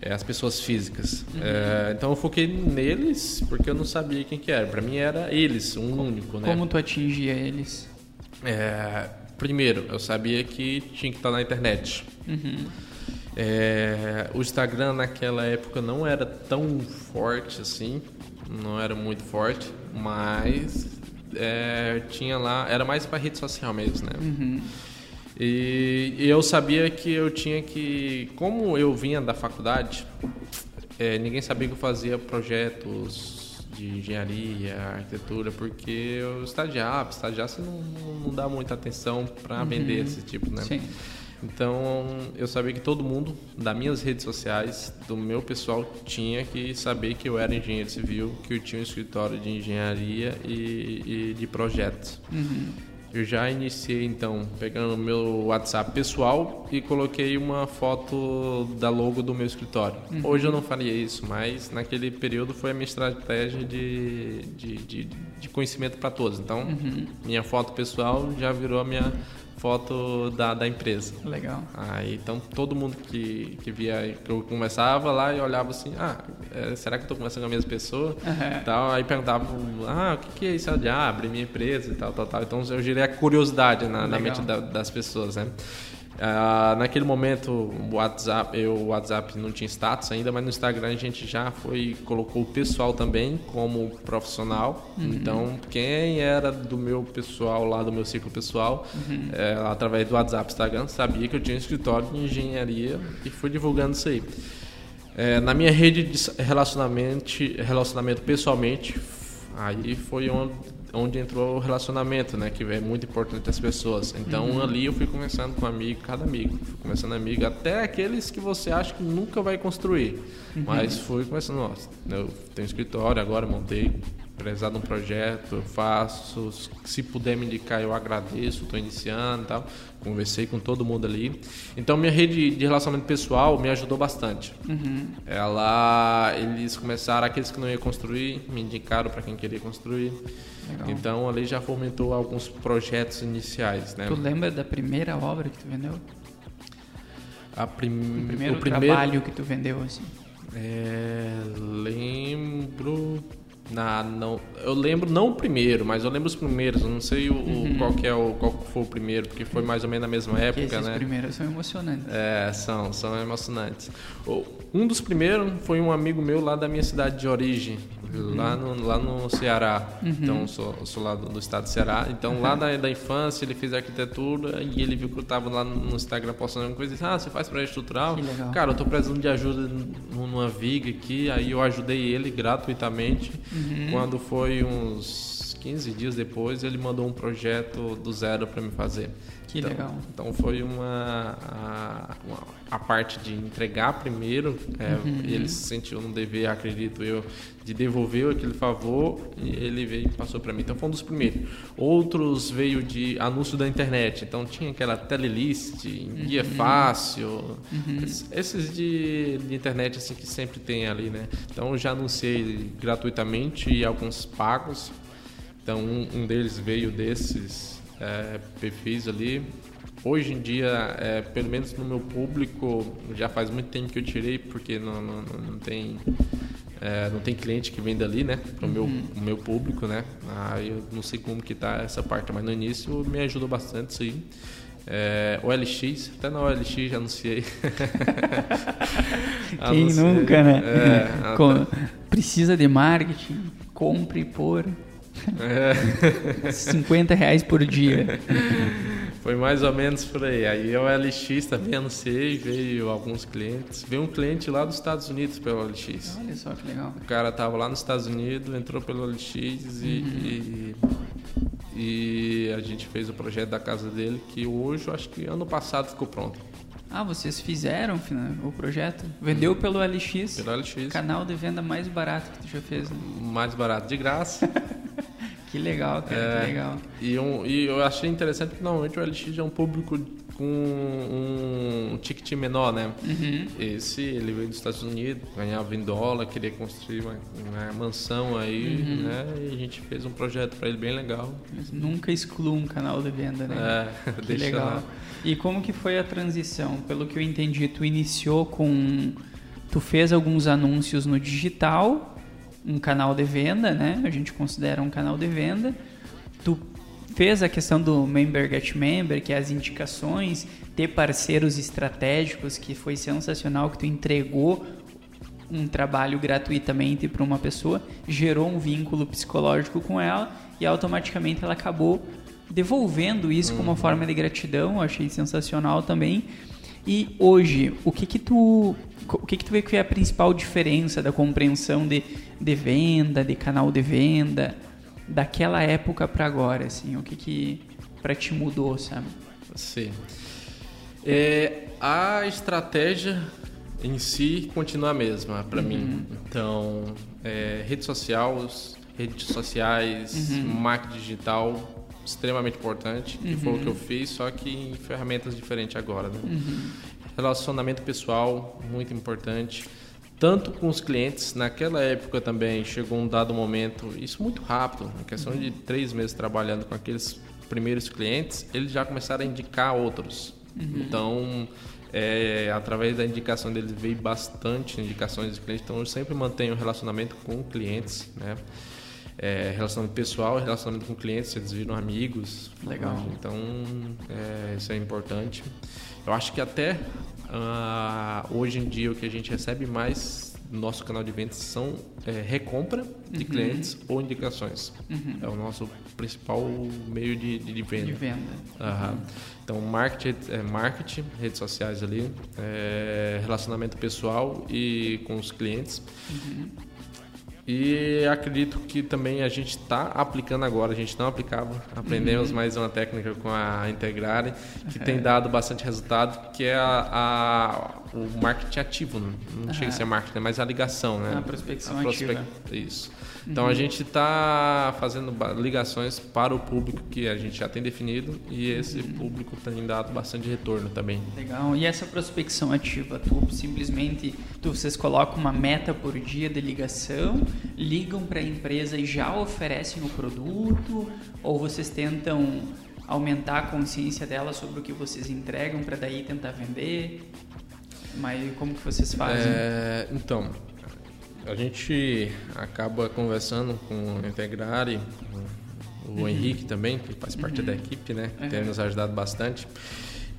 é as pessoas físicas. Uhum. É, então eu foquei neles porque eu não sabia quem que era. Para mim era eles, um como, único, né? Como tu atingia eles? É, primeiro, eu sabia que tinha que estar na internet. Uhum. É, o Instagram naquela época não era tão forte assim, não era muito forte, mas é, tinha lá, era mais para rede social mesmo, né? Uhum. E, e, eu sabia que eu tinha que, como eu vinha da faculdade, é, ninguém sabia que eu fazia projetos de engenharia, arquitetura, porque eu estagiava, estagiar você não, não dá muita atenção para uhum. vender esse tipo, né? Sim. Então eu sabia que todo mundo das minhas redes sociais, do meu pessoal, tinha que saber que eu era engenheiro civil, que eu tinha um escritório de engenharia e, e de projetos. Uhum. Eu já iniciei então pegando o meu WhatsApp pessoal e coloquei uma foto da logo do meu escritório. Uhum. Hoje eu não faria isso, mas naquele período foi a minha estratégia de, de, de, de conhecimento para todos. Então, uhum. minha foto pessoal já virou a minha foto da, da empresa. Legal. Aí, então, todo mundo que, que via, que eu conversava lá e olhava assim, ah, é, será que eu estou conversando com a mesma pessoa? Uhum. Tal, aí perguntava, ah, o que, que é isso? Ah, abrir minha empresa e tal, tal, tal. Então, eu girei a curiosidade na, na mente da, das pessoas, né? Uh, naquele momento o WhatsApp, eu, o WhatsApp não tinha status ainda, mas no Instagram a gente já foi colocou o pessoal também como profissional. Uhum. Então quem era do meu pessoal lá do meu ciclo pessoal, uhum. é, através do WhatsApp, Instagram, sabia que eu tinha um escritório de engenharia e fui divulgando isso aí. É, na minha rede de relacionamento, relacionamento pessoalmente, aí foi onde onde entrou o relacionamento, né? Que é muito importante as pessoas. Então uhum. ali eu fui conversando com amigo, cada amigo. Fui conversando amigo, até aqueles que você acha que nunca vai construir. Uhum. Mas fui conversando, nossa, eu tenho escritório agora, montei precisar de um projeto, eu faço. Se puder me indicar, eu agradeço, estou iniciando e tal. Conversei com todo mundo ali. Então, minha rede de relacionamento pessoal me ajudou bastante. Uhum. Ela, eles começaram, aqueles que não iam construir, me indicaram para quem queria construir. Legal. Então, ali já fomentou alguns projetos iniciais. Né? Tu lembra da primeira obra que tu vendeu? A prim... o primeiro, o primeiro trabalho que tu vendeu, assim? É, lembro na, não, eu lembro não o primeiro, mas eu lembro os primeiros. Eu não sei o, uhum. qual que é o qual foi o primeiro, porque foi mais ou menos na mesma época, esses né? Os primeiros são emocionantes. É, são, são emocionantes. Um dos primeiros foi um amigo meu lá da minha cidade de origem. Lá, no, lá no Ceará. Uhum. Então, sou, sou lá do, do, estado do Ceará. Então, lá da, da infância, ele fez arquitetura e ele viu que eu estava lá no Instagram postando alguma coisa e disse: Ah, você faz projeto estrutural? Cara, eu tô precisando de ajuda numa viga aqui. Aí eu ajudei ele gratuitamente. Uhum. Quando foi uns 15 dias depois, ele mandou um projeto do zero para me fazer. Que então, legal. Então foi uma a, uma, a parte de entregar primeiro, é, uhum. ele se sentiu no dever, acredito eu, de devolver aquele favor e ele veio e passou para mim. Então foi um dos primeiros. Outros veio de anúncio da internet, então tinha aquela telelist, guia uhum. fácil, uhum. esses de, de, internet assim que sempre tem ali, né? Então eu já anunciei gratuitamente e alguns pagos. Então um, um deles veio desses é, perfis ali. Hoje em dia, é, pelo menos no meu público, já faz muito tempo que eu tirei, porque não, não, não tem é, não tem cliente que venda ali, né? Para o uhum. meu, meu público, né? Aí eu não sei como que tá essa parte, mas no início me ajudou bastante isso aí. É, OLX, até na OLX já anunciei. [LAUGHS] Quem anunciei, nunca, né? É, Com, precisa de marketing, compre por é. [LAUGHS] 50 reais por dia. [LAUGHS] Foi mais ou menos por aí. Aí o LX também anunciei, veio alguns clientes. Veio um cliente lá dos Estados Unidos pelo LX. Olha só que legal. O cara tava lá nos Estados Unidos, entrou pelo LX e, uhum. e, e, a gente fez o projeto da casa dele, que hoje, acho que ano passado ficou pronto. Ah, vocês fizeram o projeto? Vendeu pelo LX? Pelo LX. Canal de venda mais barato que tu já fez, né? Mais barato, de graça. [LAUGHS] Que legal, cara, é, que legal. E, um, e eu achei interessante que normalmente o LX é um público com um ticket menor, né? Uhum. Esse, ele veio dos Estados Unidos, ganhava em dólar, queria construir uma, uma mansão aí, uhum. né? E a gente fez um projeto para ele bem legal. Mas nunca exclua um canal de venda, né? É, [LAUGHS] que [LAUGHS] legal. Lá. E como que foi a transição? Pelo que eu entendi, tu iniciou com... Tu fez alguns anúncios no digital um canal de venda, né? A gente considera um canal de venda. Tu fez a questão do member get member, que é as indicações, ter parceiros estratégicos, que foi sensacional que tu entregou um trabalho gratuitamente para uma pessoa, gerou um vínculo psicológico com ela e automaticamente ela acabou devolvendo isso uhum. como uma uhum. forma de gratidão, achei sensacional também. E hoje, o que que tu o que, que tu vê que é a principal diferença da compreensão de, de venda, de canal de venda, daquela época para agora, assim? O que que para ti mudou, sabe? Sim. É, a estratégia em si continua a mesma para uhum. mim. Então, é, redes sociais, redes sociais, uhum. marketing digital, extremamente importante, uhum. que foi o que eu fiz, só que em ferramentas diferentes agora. Né? Uhum. Relacionamento pessoal, muito importante. Tanto com os clientes, naquela época também chegou um dado momento, isso muito rápido, em questão de três meses trabalhando com aqueles primeiros clientes, eles já começaram a indicar outros. Uhum. Então, é, através da indicação deles veio bastante indicações de clientes, então eu sempre mantenho relacionamento com clientes, né? É, relacionamento pessoal, relacionamento com clientes, eles viram amigos. Legal. Então, é, isso é importante. Eu acho que até uh, hoje em dia o que a gente recebe mais no nosso canal de vendas são é, recompra de uhum. clientes ou indicações. Uhum. É o nosso principal meio de, de venda. De venda. Uhum. Então, marketing, é, marketing, redes sociais ali, é, relacionamento pessoal e com os clientes. E acredito que também a gente está aplicando agora, a gente não aplicava, aprendemos uhum. mais uma técnica com a Integrare, que uhum. tem dado bastante resultado, que é a, a o marketing ativo, não, não uhum. chega a ser marketing, mas a ligação, né? A prospecção a prospect... ativa. Isso. Então uhum. a gente está fazendo ligações para o público que a gente já tem definido e esse uhum. público tem dado bastante retorno também. Legal. E essa prospecção ativa, tu simplesmente tu, vocês colocam uma meta por dia de ligação, ligam para a empresa e já oferecem o produto, ou vocês tentam aumentar a consciência dela sobre o que vocês entregam para daí tentar vender? Mas como que vocês fazem? É, então, a gente acaba conversando com o Integrare, o uhum. Henrique também, que faz parte uhum. da equipe, né? Uhum. Tem nos ajudado bastante.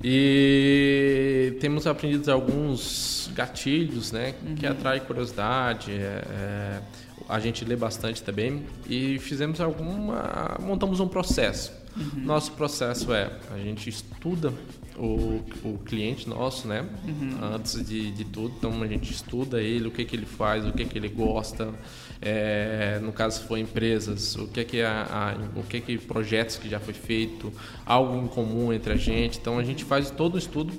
E temos aprendido alguns gatilhos, né? Que uhum. atrai curiosidade. É, é, a gente lê bastante também e fizemos alguma, montamos um processo. Uhum. Nosso processo é a gente estuda o, o cliente nosso, né? Uhum. Antes de, de tudo, então a gente estuda ele, o que, que ele faz, o que, que ele gosta. É, no caso, se for empresas, o que que a, a, o que que projetos que já foi feito, algo em comum entre a gente. Então a gente faz todo o estudo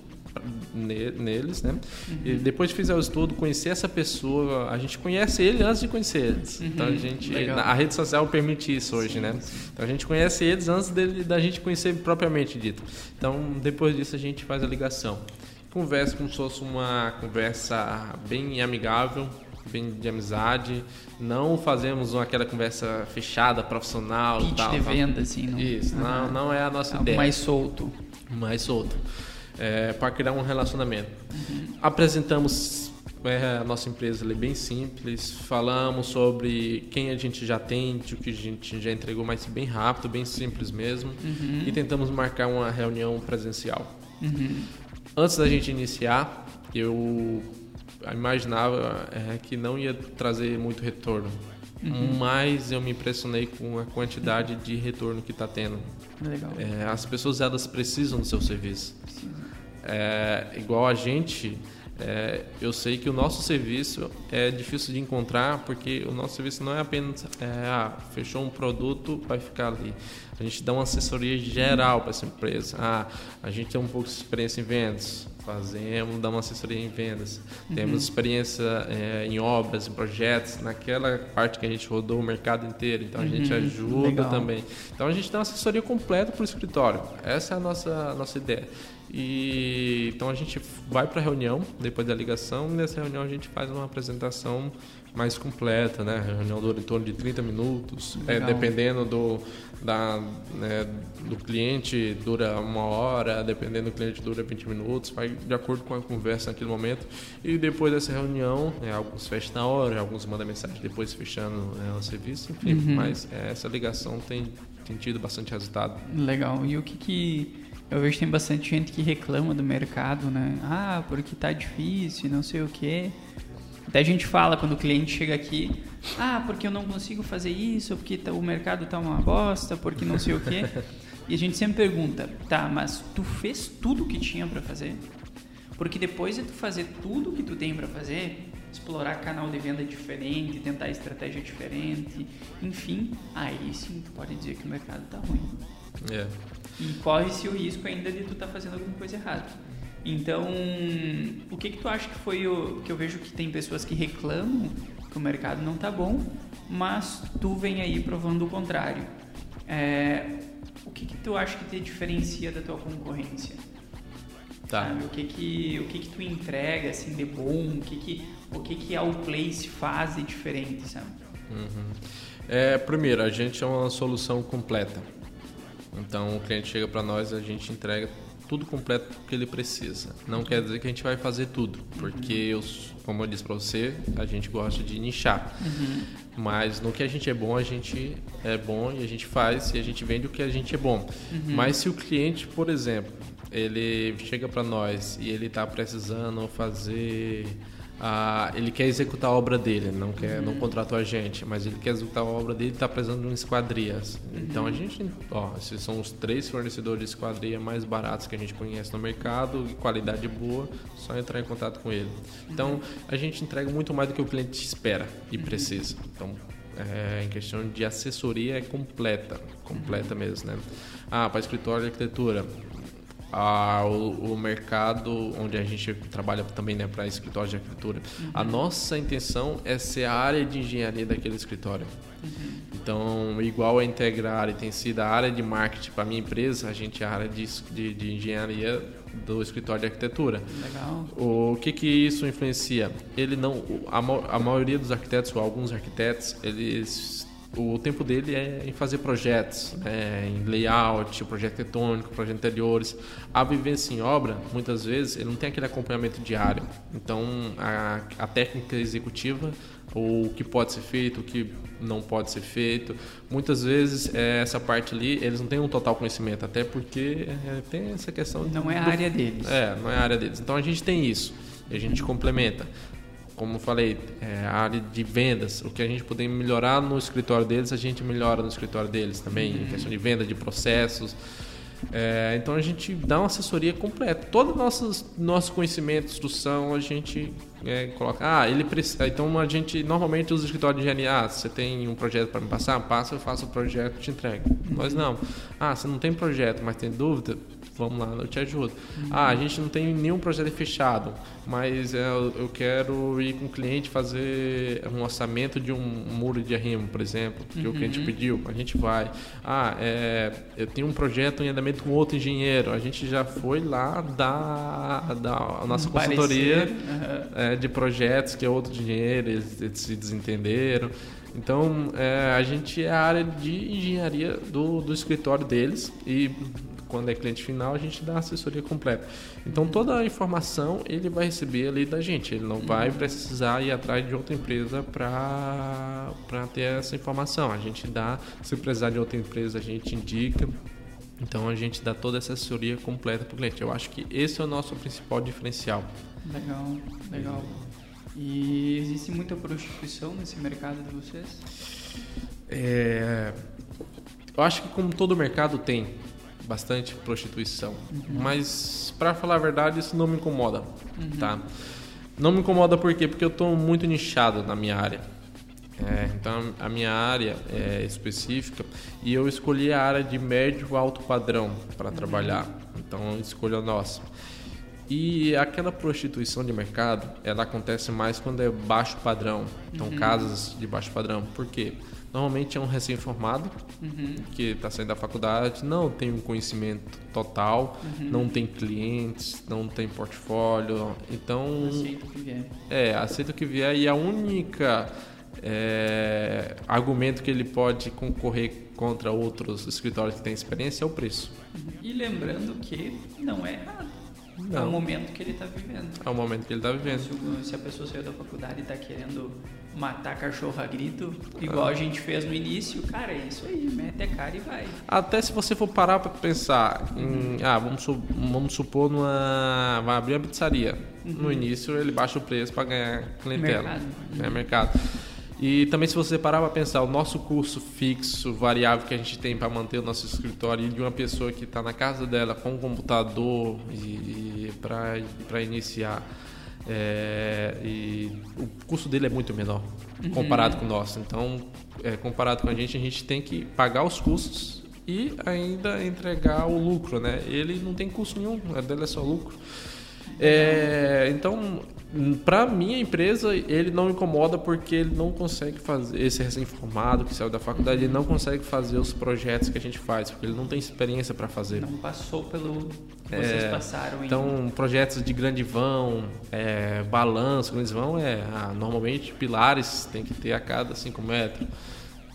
neles, né? Uhum. E depois de fizer o estudo, conhecer essa pessoa, a gente conhece ele antes de conhecer eles. Uhum. Então a gente, a rede social permite isso hoje, sim, né? Sim. Então a gente conhece eles antes dele, da gente conhecer propriamente dito. Então depois disso a gente faz a ligação. Conversa como se fosse uma conversa bem amigável, bem de amizade. Não fazemos uma, aquela conversa fechada, profissional. Pitch tal, de venda, assim. Não... Isso, uhum. não, não é a nossa Algo ideia. mais solto. Mais solto é, para criar um relacionamento. Uhum. Apresentamos é, a nossa empresa é bem simples. Falamos sobre quem a gente já tem, o que a gente já entregou, mas bem rápido, bem simples mesmo. Uhum. E tentamos marcar uma reunião presencial. Uhum. Antes da gente iniciar, eu imaginava é, que não ia trazer muito retorno. Uhum. Mas eu me impressionei com a quantidade de retorno que está tendo. Legal. É, as pessoas elas precisam do seu serviço. É, igual a gente, é, eu sei que o nosso serviço é difícil de encontrar porque o nosso serviço não é apenas é, ah, fechou um produto, vai ficar ali. A gente dá uma assessoria geral para essa empresa. Ah, a gente tem um pouco de experiência em vendas, fazemos, damos assessoria em vendas. Uhum. Temos experiência é, em obras, em projetos, naquela parte que a gente rodou o mercado inteiro. Então a gente uhum. ajuda Legal. também. Então a gente dá uma assessoria completa para o escritório. Essa é a nossa, a nossa ideia. E então a gente vai para a reunião depois da ligação. E nessa reunião a gente faz uma apresentação mais completa, né? A reunião dura em torno de 30 minutos, é, dependendo do, da, né, do cliente dura uma hora, dependendo do cliente dura 20 minutos, vai de acordo com a conversa naquele momento. E depois dessa reunião, né, alguns fecham na hora, alguns mandam mensagem depois fechando né, o serviço, enfim. Uhum. Mas é, essa ligação tem, tem tido bastante resultado. Legal. E o que que eu vejo que tem bastante gente que reclama do mercado, né? Ah, porque tá difícil, não sei o quê. Até a gente fala quando o cliente chega aqui, ah, porque eu não consigo fazer isso, porque tá, o mercado tá uma bosta, porque não sei o quê. [LAUGHS] E a gente sempre pergunta, tá, mas tu fez tudo o que tinha para fazer? Porque depois de tu fazer tudo o que tu tem para fazer, explorar canal de venda diferente, tentar estratégia diferente, enfim, aí sim tu pode dizer que o mercado tá ruim. É. E corre-se o risco ainda de tu estar tá fazendo alguma coisa errada. Então, o que que tu acha que foi o que eu vejo que tem pessoas que reclamam que o mercado não tá bom, mas tu vem aí provando o contrário. É, o que que tu acha que te diferencia da tua concorrência? Tá. Sabe? O que que o que que tu entrega assim de bom? O que que o que que a Place faz de diferente, sabe? Uhum. É, primeiro, a gente é uma solução completa. Então, o cliente chega para nós, a gente entrega tudo completo que ele precisa. Não quer dizer que a gente vai fazer tudo, porque, eu, como eu disse para você, a gente gosta de nichar. Uhum. Mas no que a gente é bom, a gente é bom e a gente faz e a gente vende o que a gente é bom. Uhum. Mas se o cliente, por exemplo, ele chega para nós e ele está precisando fazer ah, ele quer executar a obra dele, não quer, uhum. não contratou a gente, mas ele quer executar a obra dele e está precisando de uma esquadria. Uhum. Então a gente, ó, esses são os três fornecedores de esquadria mais baratos que a gente conhece no mercado, qualidade boa, só entrar em contato com ele. Então a gente entrega muito mais do que o cliente espera e precisa. Então é, em questão de assessoria é completa, completa mesmo, né? Ah, para escritório de arquitetura, a, o, o, mercado onde a gente trabalha também né, para escritório de arquitetura. Uhum. A nossa intenção é ser a área de engenharia daquele escritório. Uhum. Então, igual a integrar e tem sido a área de marketing para a minha empresa, a gente é a área de, de, de engenharia do escritório de arquitetura. Legal. O que que isso influencia? Ele não, a, a maioria dos arquitetos ou alguns arquitetos, eles o tempo dele é em fazer projetos, né, em layout, projeto arquitetônico, projetos interiores. A vivência em obra, muitas vezes, ele não tem aquele acompanhamento diário. Então, a, a técnica executiva, o que pode ser feito, o que não pode ser feito. Muitas vezes, é, essa parte ali, eles não têm um total conhecimento, até porque é, tem essa questão... Não é a área deles. É, não é a área deles. Então, a gente tem isso, a gente complementa como falei, é, a área de vendas, o que a gente puder melhorar no escritório deles, a gente melhora no escritório deles também, uhum. em questão de venda, de processos. É, então a gente dá uma assessoria completa. Todo nosso, nosso conhecimento, instrução, a gente é, coloca. Ah, ele precisa. Então a gente normalmente usa o escritório de engenharia. Ah, você tem um projeto para me passar? Passa, eu faço o projeto e te entrego. Uhum. Nós não. Ah, você não tem projeto, mas tem dúvida? Vamos lá, eu te ajudo. Uhum. Ah, a gente não tem nenhum projeto fechado, mas é, eu quero ir com o cliente fazer um orçamento de um muro de arrimo, por exemplo, que uhum. o cliente pediu, a gente vai. Ah, é, eu tenho um projeto em andamento com outro engenheiro, a gente já foi lá dar, dar a nossa consultoria uhum. é, de projetos que é outro engenheiro, eles, eles se desentenderam. Então, é, a gente é a área de engenharia do, do escritório deles e quando é cliente final, a gente dá assessoria completa. Então toda a informação ele vai receber ali da gente. Ele não vai uhum. precisar ir atrás de outra empresa para ter essa informação. A gente dá, se precisar de outra empresa, a gente indica. Então a gente dá toda essa assessoria completa para o cliente. Eu acho que esse é o nosso principal diferencial. Legal, legal. E existe muita prostituição nesse mercado de vocês? É, eu acho que como todo mercado tem bastante prostituição, uhum. mas para falar a verdade isso não me incomoda, uhum. tá? Não me incomoda por quê? Porque eu estou muito nichado na minha área. É, então a minha área é específica e eu escolhi a área de médio alto padrão para uhum. trabalhar. Então eu escolho a nossa. E aquela prostituição de mercado, ela acontece mais quando é baixo padrão. Então, uhum. casas de baixo padrão. Por quê? Normalmente é um recém-formado uhum. que está saindo da faculdade, não tem um conhecimento total, uhum. não tem clientes, não tem portfólio. Então. Aceita o que vier. É, aceita o que vier. E a única é, argumento que ele pode concorrer contra outros escritórios que têm experiência é o preço. Uhum. E lembrando que não é errado. Não. É o momento que ele está vivendo. É o momento que ele está vivendo. Se, se, a pessoa saiu da faculdade e está querendo matar cachorro a grito, igual ah. a gente fez no início, cara, é isso aí, mete a cara e vai. Até se você for parar para pensar em, ah, vamos, vamos supor numa, vai abrir uma pizzaria. Uhum. No início ele baixa o preço para ganhar clientela. Mercado. É mercado. E também se você parar para pensar, o nosso curso fixo, variável que a gente tem para manter o nosso escritório e de uma pessoa que está na casa dela com um computador e, e para iniciar, é, e o custo dele é muito menor uhum. comparado com o nosso. Então, é, comparado com a gente, a gente tem que pagar os custos e ainda entregar o lucro, né? Ele não tem custo nenhum, a dele é só lucro. É, então, para minha empresa, ele não incomoda porque ele não consegue fazer, esse recém-formado que saiu da faculdade, ele não consegue fazer os projetos que a gente faz, porque ele não tem experiência para fazer. Não passou pelo que vocês é, passaram. Então, projetos de grande vão, é, balanço, grandes vão, é, ah, normalmente pilares tem que ter a cada 5 metros.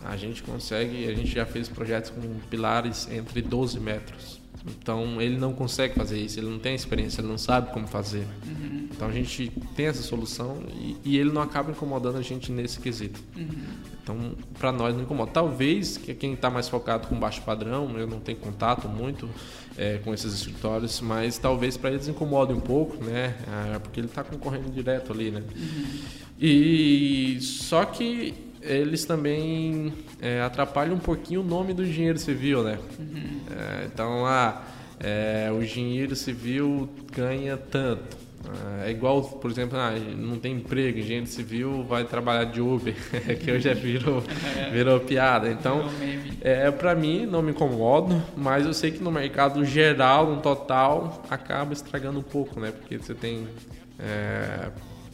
A gente consegue, a gente já fez projetos com pilares entre 12 metros. Então ele não consegue fazer isso, ele não tem experiência, ele não sabe como fazer. Uhum. Então a gente tem essa solução e, e, ele não acaba incomodando a gente nesse quesito. Uhum. Então para nós não incomoda. Talvez que quem está mais focado com baixo padrão, eu não tenho contato muito é, com esses escritórios, mas talvez para eles incomode um pouco, né? É, porque ele está concorrendo direto ali, né? Uhum. E só que eles também é, atrapalham um pouquinho o nome do engenheiro civil, né? Uhum. É, então, ah, é, o engenheiro civil ganha tanto. É igual, por exemplo, ah, não tem emprego, engenheiro civil vai trabalhar de Uber, [LAUGHS] que hoje já virou, [LAUGHS] virou piada. Então, é, para mim, não me incomodo, mas eu sei que no mercado geral, no total, acaba estragando um pouco, né? Porque você tem é,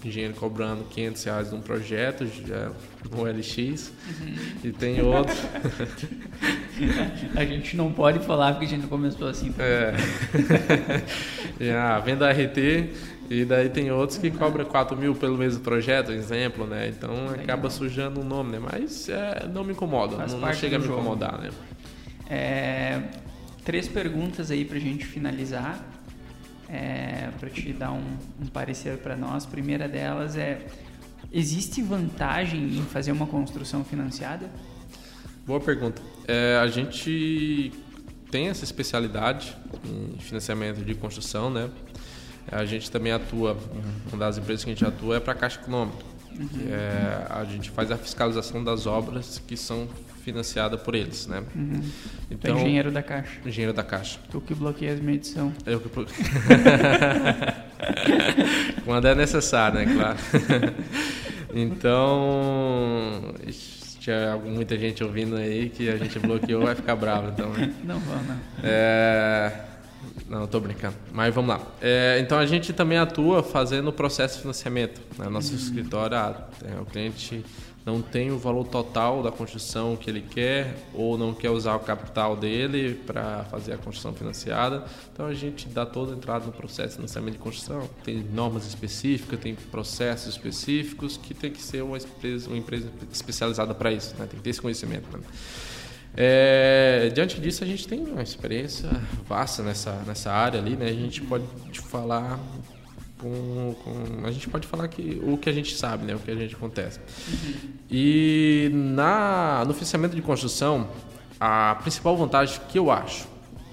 engenheiro cobrando 500 reais num projeto, já no LX, uhum. e tem outro. [LAUGHS] a gente não pode falar porque a gente começou assim. É. já, venda RT, e daí tem outros que cobram 4 mil pelo mesmo projeto, exemplo, né? Então Legal. acaba sujando o nome, né? Mas é, não me incomoda, não, não, chega a me incomodar, né? É, três perguntas aí pra gente finalizar é, para te dar um, um parecer para nós. A primeira delas é: existe vantagem em fazer uma construção financiada? Boa pergunta. É, a gente tem essa especialidade em financiamento de construção, né? A gente também atua, uma das empresas que a gente atua é para a Caixa Econômica. Uhum. É, a gente faz a fiscalização das obras que são financiada por eles, né? Uhum. Então, engenheiro da Caixa. Engenheiro da Caixa. Tu que bloqueia as medição. Eu que bloqueio. [LAUGHS] Quando é necessário, né? Claro. [LAUGHS] então, tinha muita gente ouvindo aí que a gente bloqueou, vai ficar bravo, então. Né? Não vou, não. É... Não, estou brincando. Mas vamos lá. É, então a gente também atua fazendo o processo de financiamento. Né? Nosso uhum. escritório, ah, é, o cliente não tem o valor total da construção que ele quer ou não quer usar o capital dele para fazer a construção financiada. Então a gente dá toda a entrada no processo de financiamento de construção. Tem normas específicas, tem processos específicos que tem que ser uma empresa, uma empresa especializada para isso, né? tem que ter esse conhecimento. Né? É, diante disso, a gente tem uma experiência vasta nessa, nessa área ali, né? A gente pode falar com, com, a gente pode falar que o que a gente sabe, né, o que a gente acontece. Uhum. E na no financiamento de construção, a principal vantagem que eu acho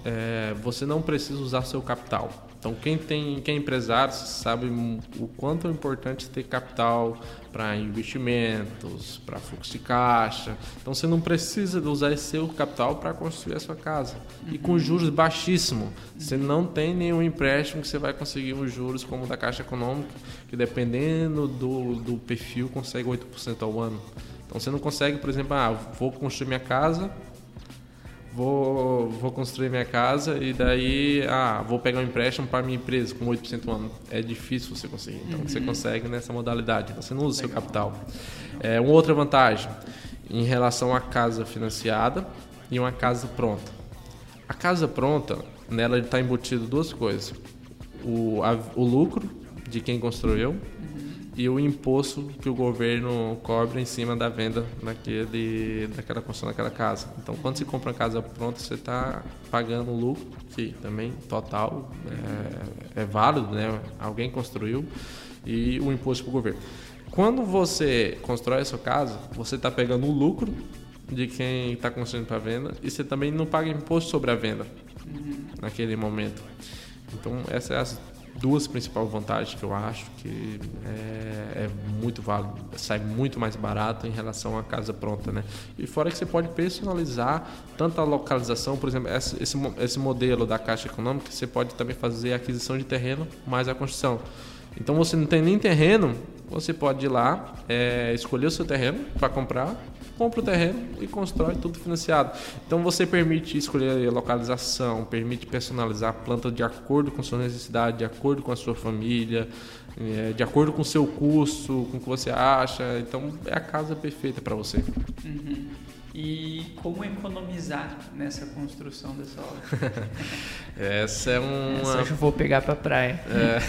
é você não precisa usar seu capital. Então, quem, tem, quem é empresário sabe o quanto é importante ter capital para investimentos, para fluxo de caixa. Então, você não precisa usar esse seu capital para construir a sua casa. E com juros baixíssimos. Você não tem nenhum empréstimo que você vai conseguir os juros como da Caixa Econômica, que dependendo do, do perfil consegue 8% ao ano. Então, você não consegue, por exemplo, ah, vou construir minha casa vou, vou construir minha casa e daí, ah, vou pegar um empréstimo para minha empresa com 8% ao ano. É difícil você conseguir. Então, uhum. você consegue nessa modalidade. Você não usa o seu capital. É, uma outra vantagem em relação à casa financiada e uma casa pronta. A casa pronta, nela está embutido duas coisas. O, a, o lucro de quem construiu e o imposto que o governo cobra em cima da venda daquele, daquela construção daquela casa. Então, quando você compra uma casa pronta, você está pagando lucro, que também total é, é válido, né? Alguém construiu e o imposto para o governo. Quando você constrói a sua casa, você está pegando o lucro de quem está construindo para venda e você também não paga imposto sobre a venda uhum. naquele momento. Então, essa é a duas principais vantagens que eu acho que é, é, muito válido, sai muito mais barato em relação à casa pronta, né? E fora que você pode personalizar tanto a localização, por exemplo, esse, esse, esse modelo da Caixa Econômica, você pode também fazer a aquisição de terreno mais a construção. Então você não tem nem terreno, você pode ir lá, é, escolher o seu terreno para comprar compra o terreno e constrói tudo financiado. Então você permite escolher a localização, permite personalizar a planta de acordo com sua necessidade, de acordo com a sua família, é, de acordo com o seu custo, com o que você acha. Então é a casa perfeita para você. Uhum. E como economizar nessa construção dessa obra? [LAUGHS] Essa é uma. Essa eu vou pegar para praia. É...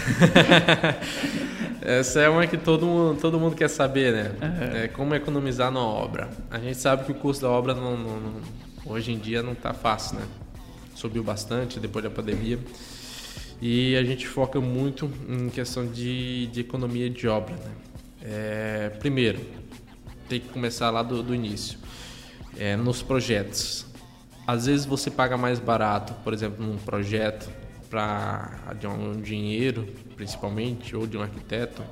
[LAUGHS] Essa é uma que todo mundo, todo mundo quer saber, né? Uhum. É como economizar na obra. A gente sabe que o custo da obra não, não, não, hoje em dia não está fácil, né? Subiu bastante depois da pandemia. E a gente foca muito em questão de, de economia de obra. Né? É, primeiro, tem que começar lá do, do início é, nos projetos. Às vezes você paga mais barato, por exemplo, num projeto para de um engenheiro, principalmente, ou de um arquiteto,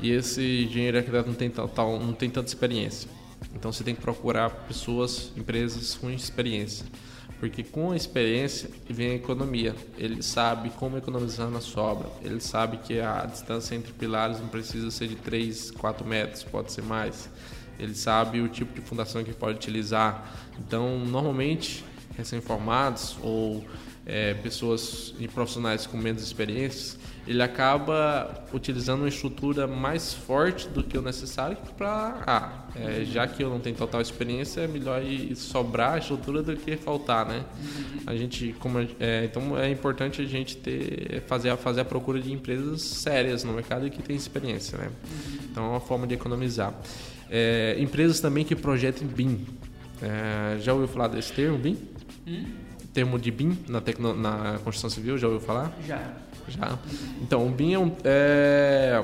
e esse engenheiro e arquiteto não tem, tal, não tem tanta experiência. Então você tem que procurar pessoas, empresas com experiência. Porque com a experiência vem a economia. Ele sabe como economizar na sobra. Ele sabe que a distância entre pilares não precisa ser de 3, 4 metros, pode ser mais ele sabe o tipo de fundação que pode utilizar. Então, normalmente, recém-formados ou é, pessoas e profissionais com menos experiências, ele acaba utilizando uma estrutura mais forte do que o necessário para, ah, é, já que eu não tenho total experiência, é melhor sobrar a estrutura do que faltar, né? A gente, como é, então é importante a gente ter fazer fazer a procura de empresas sérias no mercado e que tem experiência, né? Então é uma forma de economizar. É, empresas também que projetem BIM. É, já ouviu falar desse termo, BIM? Hum? Termo de BIM na, tecno, na construção civil, já ouviu falar? Já. Já? Então, o BIM é um, é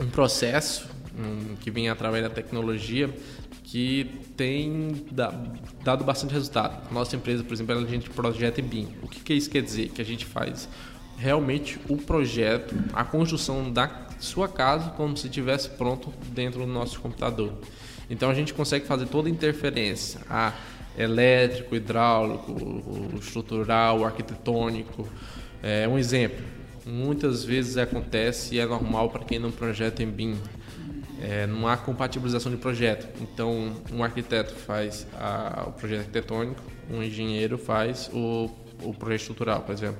um processo um, que vem através da tecnologia que tem dado bastante resultado. Nossa empresa, por exemplo, a gente projeta em BIM. O que, que isso quer dizer? Que a gente faz realmente o projeto, a construção da sua casa como se estivesse pronto dentro do nosso computador. Então a gente consegue fazer toda a interferência, a elétrico, hidráulico, estrutural, arquitetônico. É um exemplo. Muitas vezes acontece e é normal para quem não projeta em BIM. É, não há compatibilização de projeto. Então, um arquiteto faz a, o projeto arquitetônico, um engenheiro faz o, o projeto estrutural, por exemplo.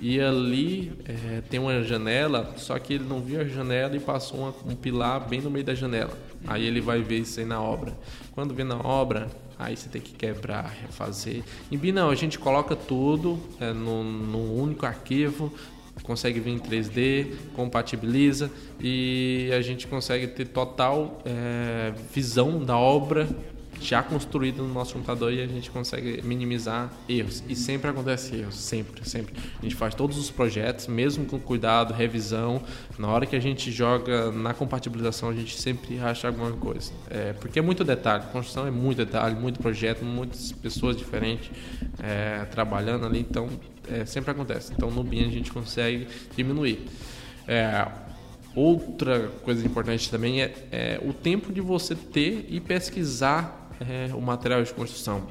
E ali é, tem uma janela, só que ele não viu a janela e passou uma, um pilar bem no meio da janela. Aí ele vai ver isso aí na obra. Quando vê na obra, aí você tem que quebrar, refazer. Em BIM não, a gente coloca tudo é, no, no único arquivo, consegue vir em 3D, compatibiliza e a gente consegue ter total é, visão da obra já construído no nosso computador e a gente consegue minimizar erros. E sempre acontece erros, sempre, sempre. A gente faz todos os projetos, mesmo com cuidado, revisão. Na hora que a gente joga na compatibilização, a gente sempre acha alguma coisa. É, porque é muito detalhe, construção é muito detalhe, muito projeto, muitas pessoas diferentes é, trabalhando ali, então é, sempre acontece. Então no BIM a gente consegue diminuir. É, outra coisa importante também é, é, o tempo de você ter e pesquisar é, o material de construção.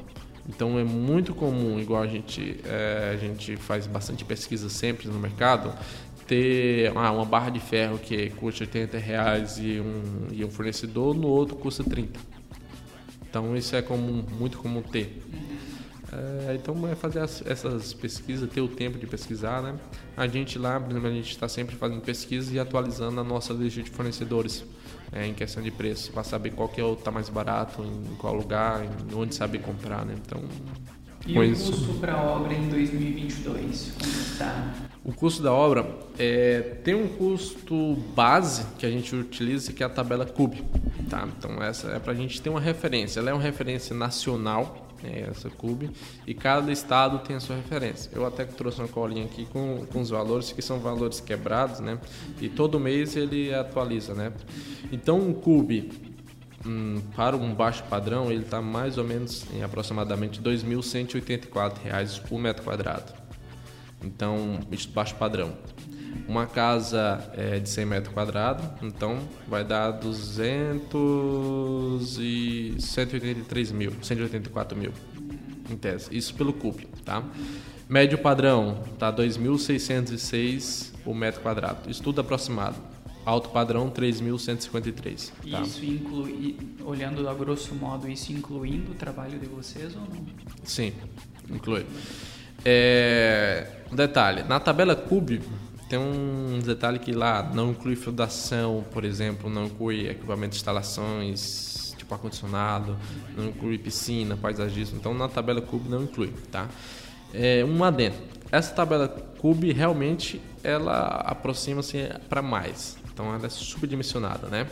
Então é muito comum, igual a gente, é, a gente faz bastante pesquisa sempre no mercado, ter ah, uma barra de ferro que custa 80 reais e um, e um fornecedor, no outro custa 30. Então isso é comum, muito comum ter. É, então é fazer as, essas pesquisas, ter o tempo de pesquisar, né? A gente lá, a gente está sempre fazendo pesquisa e atualizando a nossa lista de fornecedores é, em questão de preço, para saber qual que é o tá mais barato, em qual lugar, em onde saber comprar, né? Então, e com o isso... custo para a obra em 2022, como está? O custo da obra é, tem um custo base que a gente utiliza que é a tabela CUB, tá? Então essa é para a gente ter uma referência. Ela é uma referência nacional é essa CUB, e cada estado tem a sua referência. Eu até trouxe uma colinha aqui com, com os valores, que são valores quebrados, né? E todo mês ele atualiza, né? Então, um CUB hum, para um baixo padrão, ele está mais ou menos em aproximadamente R$ 2.184 por metro quadrado. Então, isso baixo padrão. Uma casa é de 100 metros quadrados, então vai dar 200 e 183 mil, 184 mil em tese. Isso pelo CUP, tá? Médio padrão tá 2.606 o metro quadrado. Estudo aproximado. Alto padrão 3.153. Tá? Isso inclui, olhando a grosso modo, isso incluindo o trabalho de vocês ou não? Sim, inclui. É, detalhe, na tabela CUB tem um detalhe que lá não inclui fundação, por exemplo, não inclui equipamento de instalações, tipo ar-condicionado, não inclui piscina, paisagismo. Então na tabela CUB não inclui, tá? É, um adendo. Essa tabela CUB realmente ela aproxima-se para mais. Então ela é subdimensionada, né?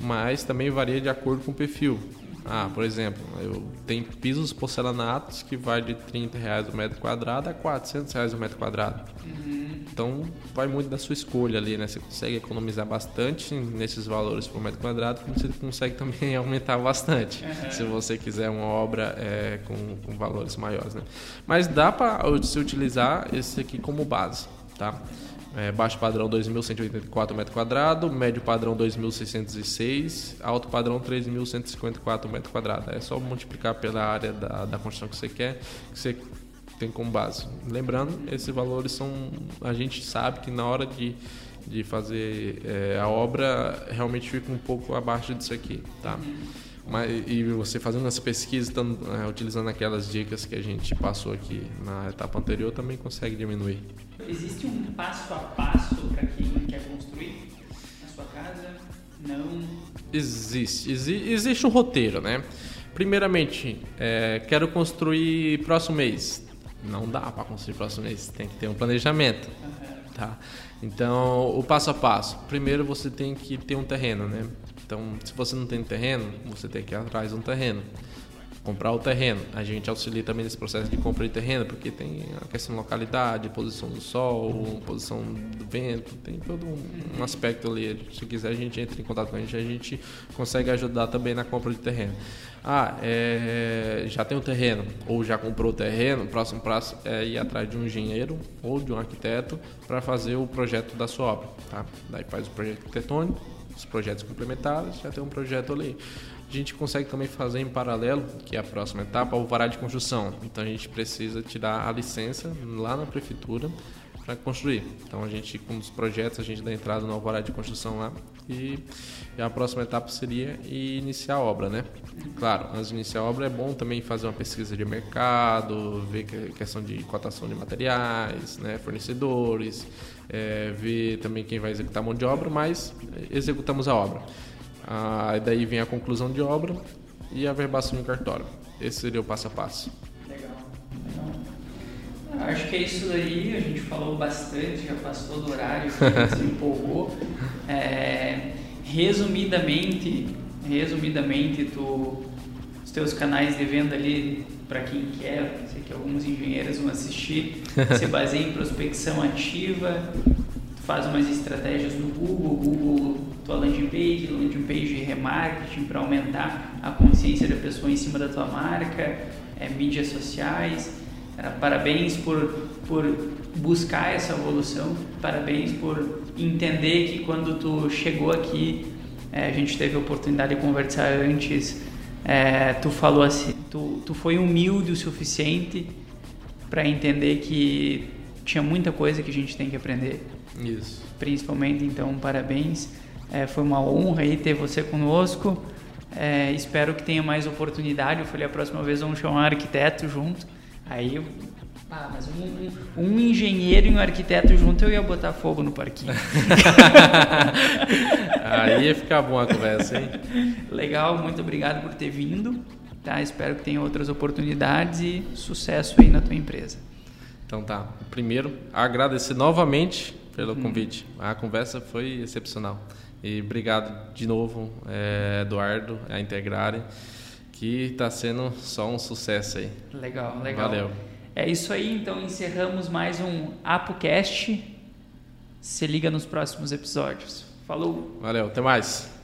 Mas também varia de acordo com o perfil. Ah, por exemplo, eu tenho pisos porcelanatos que vai de 30 reais o metro quadrado a 400 reais o metro quadrado. Uhum. Então vai muito da sua escolha ali, né? Você consegue economizar bastante nesses valores por metro quadrado, como você consegue [LAUGHS] também aumentar bastante, uhum. se você quiser uma obra é, com, com, valores maiores, né? Mas dá para se utilizar esse aqui como base, tá? É, baixo padrão 2.184 metro quadrado, médio padrão 2.606, alto padrão 3.154 metro quadrado. É só multiplicar pela área da, da construção que você quer, que você tem como base. Lembrando, esses valores são. A gente sabe que na hora de, de fazer é, a obra realmente fica um pouco abaixo disso aqui, tá? Mas, e você fazendo essa pesquisa, tando, é, utilizando aquelas dicas que a gente passou aqui na etapa anterior, também consegue diminuir. Existe um passo a passo para quem quer construir na sua casa? Não? Existe. Exi existe um roteiro, né? Primeiramente, é, quero construir próximo mês não dá para construir próximo mês, tem que ter um planejamento, tá? Então, o passo a passo. Primeiro você tem que ter um terreno, né? Então, se você não tem terreno, você tem que ir atrás de um terreno comprar o terreno. A gente auxilia também nesse processo de compra de terreno, porque tem a questão de localidade, posição do sol, posição do vento, tem todo um, aspecto ali. Se quiser, a gente entra em contato com a gente, a gente consegue ajudar também na compra de terreno. Ah, é, já tem o terreno ou já comprou o terreno, o próximo passo é ir atrás de um engenheiro ou de um arquiteto para fazer o projeto da sua obra. Tá? Daí faz o projeto arquitetônico, os projetos complementares, já tem um projeto ali a gente consegue também fazer em paralelo, que é a próxima etapa, o alvará de construção. Então a gente precisa tirar a licença lá na prefeitura para construir. Então a gente, com os projetos, a gente dá entrada no alvará de construção lá e, a próxima etapa seria iniciar a obra, né? Claro, antes de iniciar a obra é bom também fazer uma pesquisa de mercado, ver questão de cotação de materiais, né, fornecedores, é, ver também quem vai executar a mão de obra, mas executamos a obra. Ah, daí vem a conclusão de obra e a verbação em cartório. Esse seria o passo a passo. Acho que é isso daí. A gente falou bastante, já passou do horário, [LAUGHS] se empolgou. É, resumidamente, resumidamente, tu os teus canais de venda ali para quem quer, sei que alguns engenheiros vão assistir, [LAUGHS] se baseia em prospecção ativa, faz umas estratégias no Google, Google, tua landing page, landing page remarketing para aumentar a consciência da pessoa em cima da tua marca, é, mídias sociais. É, parabéns por, por buscar essa evolução, parabéns por entender que quando tu chegou aqui, é, a gente teve a oportunidade de conversar antes, é, tu falou assim, tu, tu foi humilde o suficiente para entender que tinha muita coisa que a gente tem que aprender isso. Principalmente, então, parabéns. É, foi uma honra aí ter você conosco. É, espero que tenha mais oportunidade. Eu falei, a próxima vez vamos chamar um arquiteto junto. Aí eu ah, mas um, um, um, engenheiro e um arquiteto junto eu ia botar fogo no parquinho. [LAUGHS] Aí ia ficar bom a conversa, hein? Legal, muito obrigado por ter vindo. Tá? Espero que tenha outras oportunidades e sucesso aí na tua empresa. Então tá. Primeiro, agradecer novamente pelo hum. convite. A conversa foi excepcional. E obrigado de novo, é, Eduardo, a Integrare, que está sendo só um sucesso aí. Legal, legal. Valeu. É isso aí, então encerramos mais um ApoCast. Se liga nos próximos episódios. Falou! Valeu, até mais!